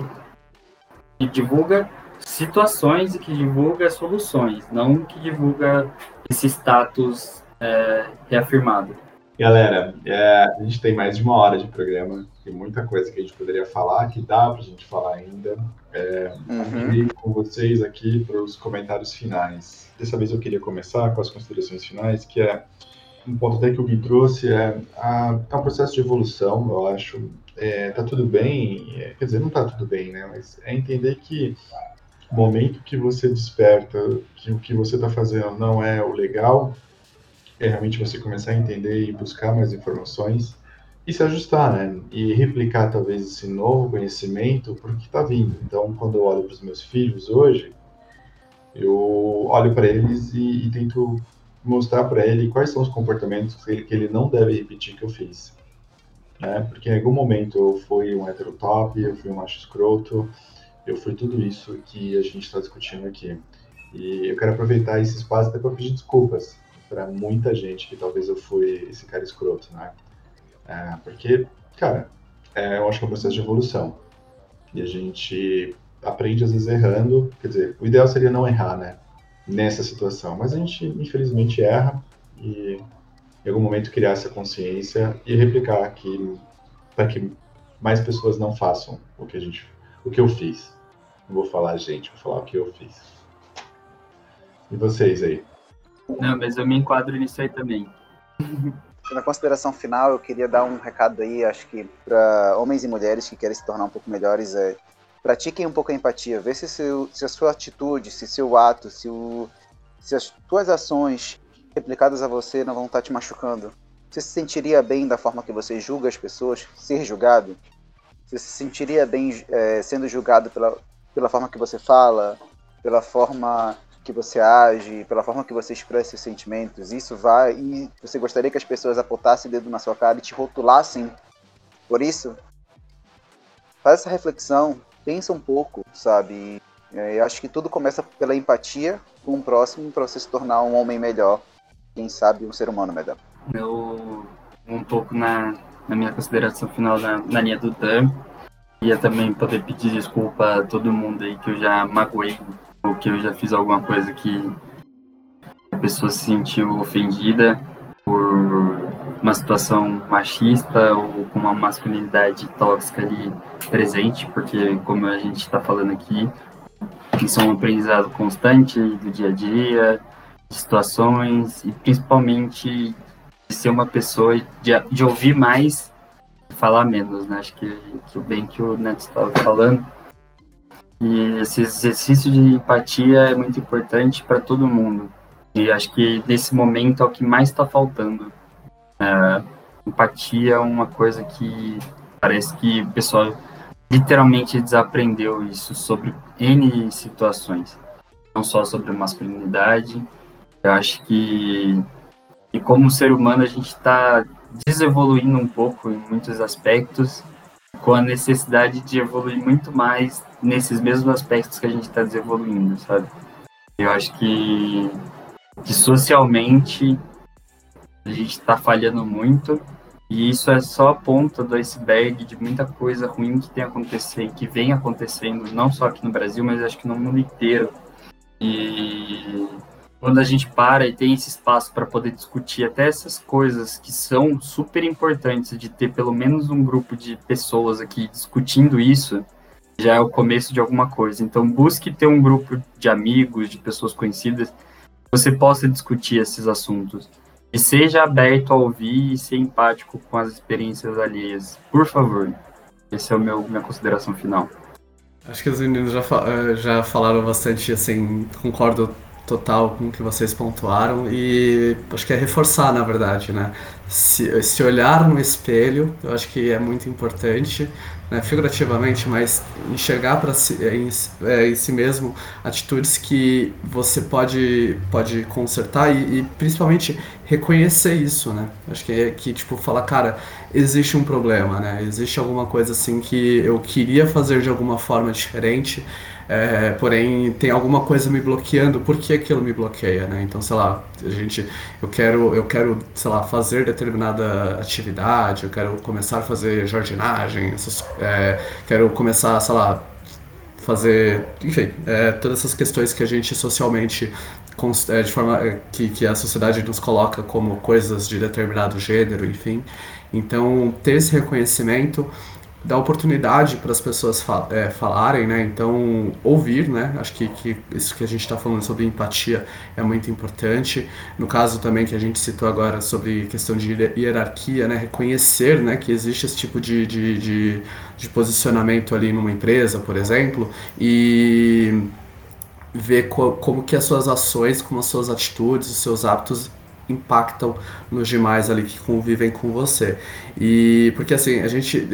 que divulga situações e que divulga soluções, não que divulga esse status é, reafirmado. Galera, é, a gente tem mais de uma hora de programa, tem muita coisa que a gente poderia falar, que dá para a gente falar ainda. É, uhum. com vocês aqui para os comentários finais. Dessa vez eu queria começar com as considerações finais, que é um ponto até que o Gui trouxe, é, a, é um processo de evolução, eu acho. É, tá tudo bem, é, quer dizer, não tá tudo bem, né? Mas é entender que momento que você desperta que o que você está fazendo não é o legal, é realmente você começar a entender e buscar mais informações e se ajustar, né? E replicar talvez esse novo conhecimento porque está vindo. Então, quando eu olho para os meus filhos hoje, eu olho para eles e, e, tento mostrar para ele quais são os comportamentos que ele, que ele não deve repetir que eu fiz. Né? Porque em algum momento eu fui um heterotop, eu fui um macho escroto, eu fui tudo isso que a gente está discutindo aqui. E eu quero aproveitar esse espaço até para pedir desculpas para muita gente que talvez eu fui esse cara escroto, né? É, porque, cara, é, eu acho que é um processo de evolução. E a gente aprende às vezes errando. Quer dizer, o ideal seria não errar, né? Nessa situação. Mas a gente, infelizmente, erra e em algum momento criar essa consciência e replicar aquilo para que mais pessoas não façam o que a gente, o que eu fiz. Não vou falar gente, vou falar o que eu fiz. E vocês aí? Não, mas eu me enquadro nisso aí também. Na consideração final, eu queria dar um recado aí, acho que para homens e mulheres que querem se tornar um pouco melhores, é pratiquem um pouco a empatia, vê se, seu, se a sua atitude, se seu ato, se, o, se as suas ações replicadas a você não vão estar te machucando. Você se sentiria bem da forma que você julga as pessoas, ser julgado? Você se sentiria bem é, sendo julgado pela, pela forma que você fala, pela forma que você age, pela forma que você expressa seus sentimentos, isso vai e você gostaria que as pessoas apontassem o dedo na sua cara e te rotulassem por isso? Faz essa reflexão, pensa um pouco, sabe? É, eu acho que tudo começa pela empatia com o próximo para você se tornar um homem melhor, quem sabe um ser humano melhor. Eu, um pouco na, na minha consideração final na, na linha do Dan, ia também poder pedir desculpa a todo mundo aí que eu já magoei ou que eu já fiz alguma coisa que a pessoa se sentiu ofendida por uma situação machista ou com uma masculinidade tóxica ali presente, porque como a gente está falando aqui, isso é um aprendizado constante do dia a dia, de situações e principalmente de ser uma pessoa de, de ouvir mais falar menos, né? Acho que, que bem que o Neto estava falando e esse exercício de empatia é muito importante para todo mundo. E acho que nesse momento é o que mais está faltando. É, empatia é uma coisa que parece que o pessoal literalmente desaprendeu isso sobre N situações. Não só sobre masculinidade. Eu acho que, e como ser humano, a gente está desevoluindo um pouco em muitos aspectos com a necessidade de evoluir muito mais nesses mesmos aspectos que a gente está desenvolvendo, sabe? Eu acho que, que socialmente a gente está falhando muito e isso é só a ponta do iceberg de muita coisa ruim que tem acontecendo, que vem acontecendo, não só aqui no Brasil, mas acho que no mundo inteiro. E quando a gente para e tem esse espaço para poder discutir até essas coisas que são super importantes de ter pelo menos um grupo de pessoas aqui discutindo isso, já é o começo de alguma coisa. Então busque ter um grupo de amigos, de pessoas conhecidas, que você possa discutir esses assuntos. E seja aberto a ouvir e ser empático com as experiências alheias. Por favor. Essa é a minha consideração final. Acho que os meninos já, eh, já falaram bastante, assim, concordo total com o que vocês pontuaram e acho que é reforçar, na verdade, né? Se, se olhar no espelho, eu acho que é muito importante, né? figurativamente, mas enxergar para si, é, em, é, em, si mesmo atitudes que você pode, pode consertar e, e, principalmente reconhecer isso, né? Acho que é que, tipo, falar, cara, existe um problema, né? Existe alguma coisa assim que eu queria fazer de alguma forma diferente, é, porém tem alguma coisa me bloqueando, por que aquilo me bloqueia, né? Então, sei lá, a gente, eu quero, eu quero, sei lá, fazer determinada atividade, eu quero começar a fazer jardinagem, essas, é, quero começar, sei lá, fazer, enfim, é, todas essas questões que a gente socialmente é, de forma é, que, que a sociedade nos coloca como coisas de determinado gênero, enfim. Então, ter esse reconhecimento dar oportunidade para as pessoas é, falarem, né? Então, ouvir, né? Acho que, que isso que a gente está falando sobre empatia é muito importante. No caso também que a gente citou agora sobre questão de hierarquia, né? Reconhecer, né? Que existe esse tipo de, de, de, de posicionamento ali numa empresa, por exemplo, e ver co como que as suas ações, como as suas atitudes, os seus hábitos impactam nos demais ali que convivem com você. E porque assim, a gente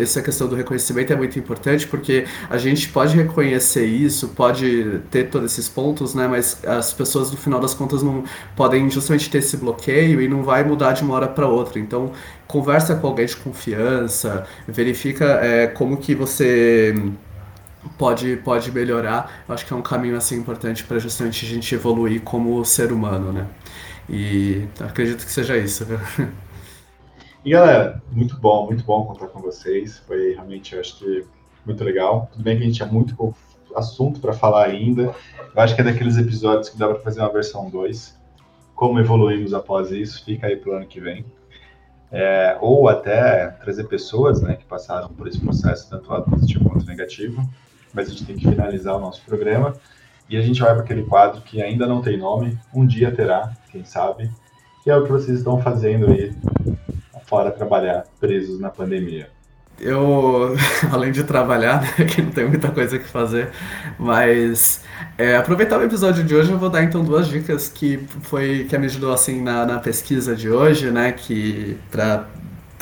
essa questão do reconhecimento é muito importante porque a gente pode reconhecer isso, pode ter todos esses pontos, né, mas as pessoas no final das contas não podem justamente ter esse bloqueio e não vai mudar de uma hora para outra. Então, conversa com alguém de confiança, verifica é, como que você pode, pode melhorar. Eu acho que é um caminho assim importante para justamente a gente evoluir como ser humano, né? E acredito que seja isso. E galera, muito bom, muito bom contar com vocês. Foi realmente, eu acho que muito legal. Tudo bem que a gente tinha muito assunto para falar ainda. Eu acho que é daqueles episódios que dá para fazer uma versão 2. Como evoluímos após isso, fica aí para o ano que vem. É, ou até trazer pessoas né, que passaram por esse processo, tanto positivo quanto negativo. Mas a gente tem que finalizar o nosso programa. E a gente vai para aquele quadro que ainda não tem nome, um dia terá, quem sabe, que é o que vocês estão fazendo aí fora trabalhar, presos na pandemia. Eu, além de trabalhar, né, que não tem muita coisa que fazer, mas é, aproveitar o episódio de hoje, eu vou dar então duas dicas que foi que me ajudou assim na, na pesquisa de hoje, né, que para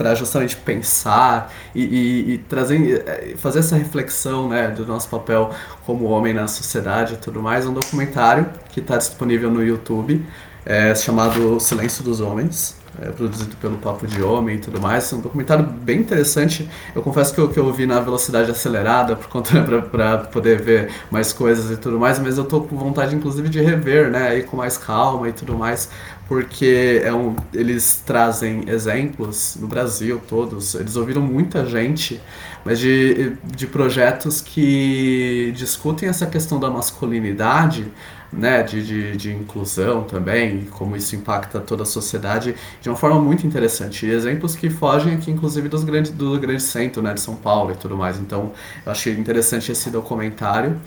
para justamente pensar e, e, e, trazer, eh, fazer essa reflexão né, do nosso papel como homem na sociedade e tudo mais. Um documentário que está disponível no YouTube, é, chamado Silêncio dos Homens é, produzido pelo Papo de Homem e tudo mais. É um documentário bem interessante. Eu confesso que eu, que eu vi na velocidade acelerada por conta para poder ver mais coisas e tudo mais, mas eu tô com vontade, inclusive, de rever, né? Aí com mais calma e tudo mais, porque é um, eles trazem exemplos no Brasil todos. Eles ouviram muita gente, mas de, de projetos que discutem essa questão da masculinidade né, de, de, de, inclusão também, como isso impacta toda a sociedade de uma forma muito interessante. E exemplos que fogem aqui, inclusive, dos grandes, do grande centro né, de São Paulo e tudo mais. Então, eu achei interessante esse documentário,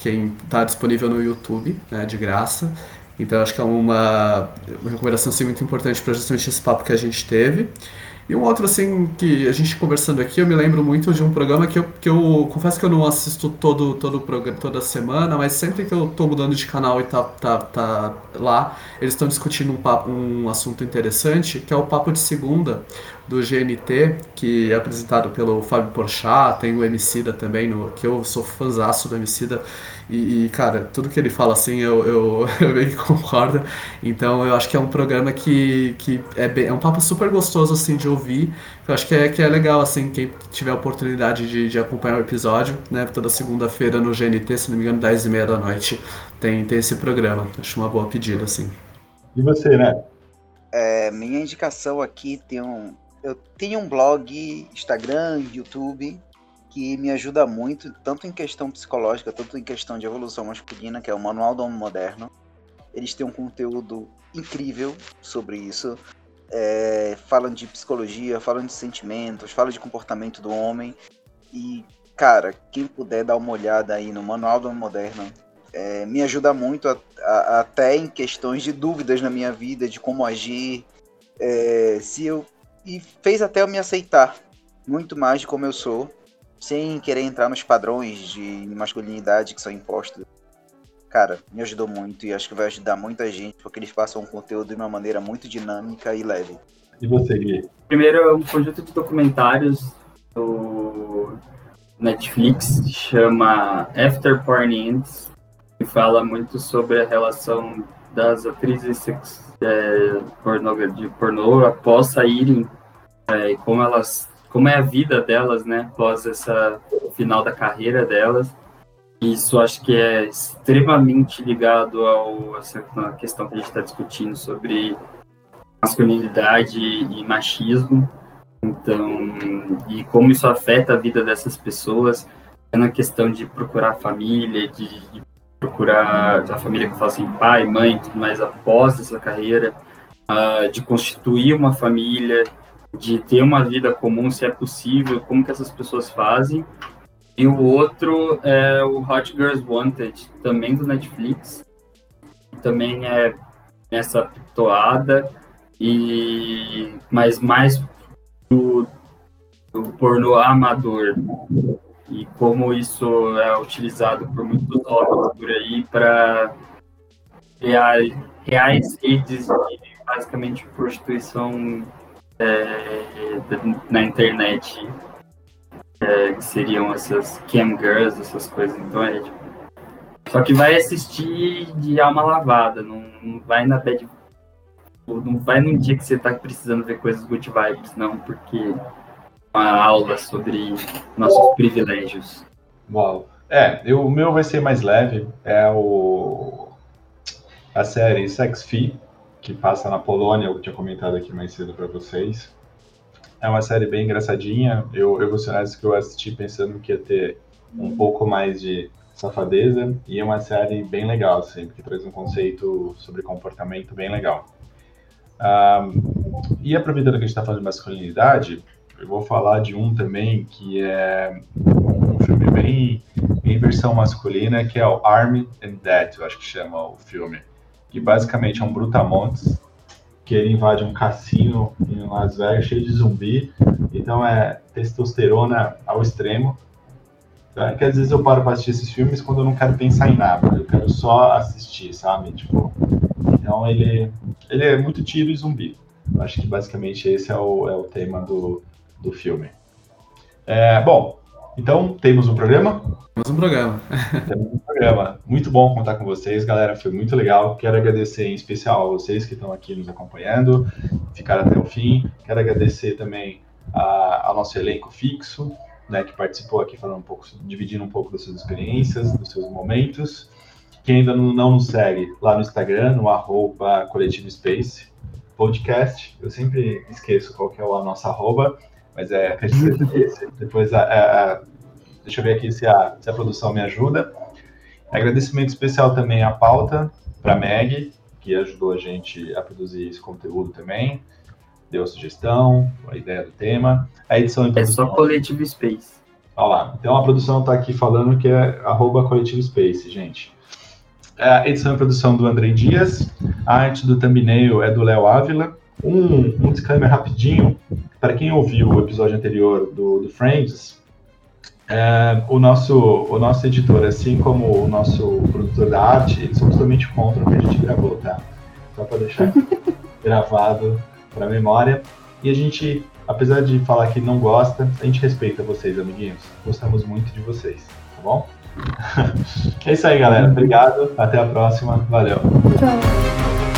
que está disponível no YouTube, né, de graça. Então, acho que é uma, uma recomendação assim, muito importante para justamente esse papo que a gente teve. E um outro, assim, que a gente conversando aqui, eu me lembro muito de um programa que eu, que eu confesso que eu não assisto todo, todo programa, toda semana, mas sempre que eu tô mudando de canal e tá, tá, tá lá, eles estão discutindo um, papo, um assunto interessante, que é o Papo de Segunda, do GNT, que é apresentado pelo Fábio Porchat, tem o Emicida também, no, que eu sou fãzaço do Emicida, e, e, cara, tudo que ele fala assim, eu, eu, eu meio que concordo. Então eu acho que é um programa que, que é, bem, é um papo super gostoso assim de ouvir. Eu acho que é, que é legal, assim, quem tiver a oportunidade de, de acompanhar o episódio, né? Toda segunda-feira no GNT, se não me engano, 10 e meia da noite, tem, tem esse programa. Acho uma boa pedida, assim. E você, né? É, minha indicação aqui tem um, eu tenho um blog, Instagram, YouTube, que me ajuda muito, tanto em questão psicológica, tanto em questão de evolução masculina, que é o Manual do Homem Moderno. Eles têm um conteúdo incrível sobre isso. É, falam de psicologia, falam de sentimentos, falam de comportamento do homem. E, cara, quem puder dar uma olhada aí no Manual do Homem Moderno, é, me ajuda muito a, a, até em questões de dúvidas na minha vida, de como agir. É, se eu e fez até eu me aceitar muito mais de como eu sou, sem querer entrar nos padrões de masculinidade que são impostos. Cara, me ajudou muito e acho que vai ajudar muita gente, porque eles passam um conteúdo de uma maneira muito dinâmica e leve. E você, Gui? Primeiro é um conjunto de documentários do Netflix, chama After Porn Ends, que fala muito sobre a relação das atrizes é, pornô, de pornô após saírem é, e como elas como é a vida delas, né, após essa final da carreira delas. Isso acho que é extremamente ligado ao essa questão que a gente está discutindo sobre masculinidade e machismo. Então, e como isso afeta a vida dessas pessoas, é na questão de procurar família, de, de procurar a família que fala assim, pai, mãe, tudo mais após essa carreira, uh, de constituir uma família, de ter uma vida comum, se é possível, como que essas pessoas fazem. E o outro é o Hot Girls Wanted, também do Netflix. Também é nessa toada, e mas mais do, do pornô amador. E como isso é utilizado por muitos homens por aí para reais redes de basicamente prostituição é, na internet é, que seriam essas cam girls, essas coisas. Então é tipo, só que vai assistir de alma lavada, não, não vai na bad. Não vai num dia que você tá precisando ver coisas good vibes, não, porque uma aula sobre nossos privilégios. Uau. É, eu, o meu vai ser mais leve. É o a série Sex Fee, que passa na Polônia, eu tinha comentado aqui mais cedo para vocês. É uma série bem engraçadinha. Eu, eu vou ser que eu assisti pensando que ia ter um pouco mais de safadeza e é uma série bem legal, assim, porque traz um conceito sobre comportamento bem legal. Um, e aproveitando que a gente está falando de masculinidade, eu vou falar de um também que é um filme bem em versão masculina, que é o Army and Dead, eu acho que chama o filme que basicamente é um brutamontes, que ele invade um cassino em Las Vegas cheio de zumbi, então é testosterona ao extremo. Então, é que às vezes eu paro para assistir esses filmes quando eu não quero pensar em nada, eu quero só assistir, sabe? Tipo, então ele, ele é muito tiro e zumbi. Acho que basicamente esse é o, é o tema do, do filme. É, bom, então temos um programa? Temos um programa. temos um programa. Muito bom contar com vocês, galera. Foi muito legal. Quero agradecer em especial a vocês que estão aqui nos acompanhando, ficaram até o fim. Quero agradecer também a, ao nosso elenco fixo, né, que participou aqui falando um pouco, dividindo um pouco das suas experiências, dos seus momentos. Quem ainda não, não nos segue lá no Instagram, no arroba Coletivo Space Podcast, eu sempre esqueço qual que é a nossa arroba, mas é, acredito que. Depois, a, a, a, deixa eu ver aqui se a, se a produção me ajuda. Agradecimento especial também à pauta, para a Meg, que ajudou a gente a produzir esse conteúdo também, deu a sugestão, a ideia do tema. A edição e produção. É só Coletivo Space. Olha lá. Então a produção está aqui falando que é arroba Coletivo Space, gente. É a edição e produção do André Dias. A arte do thumbnail é do Léo Ávila. Um, um disclaimer rapidinho. Para quem ouviu o episódio anterior do, do Friends, é, o, nosso, o nosso editor, assim como o nosso produtor da arte, eles são totalmente contra o que a gente gravou, tá? Só para deixar gravado para a memória. E a gente, apesar de falar que não gosta, a gente respeita vocês, amiguinhos. Gostamos muito de vocês, tá bom? é isso aí, galera. Obrigado. Até a próxima. Valeu. Tchau.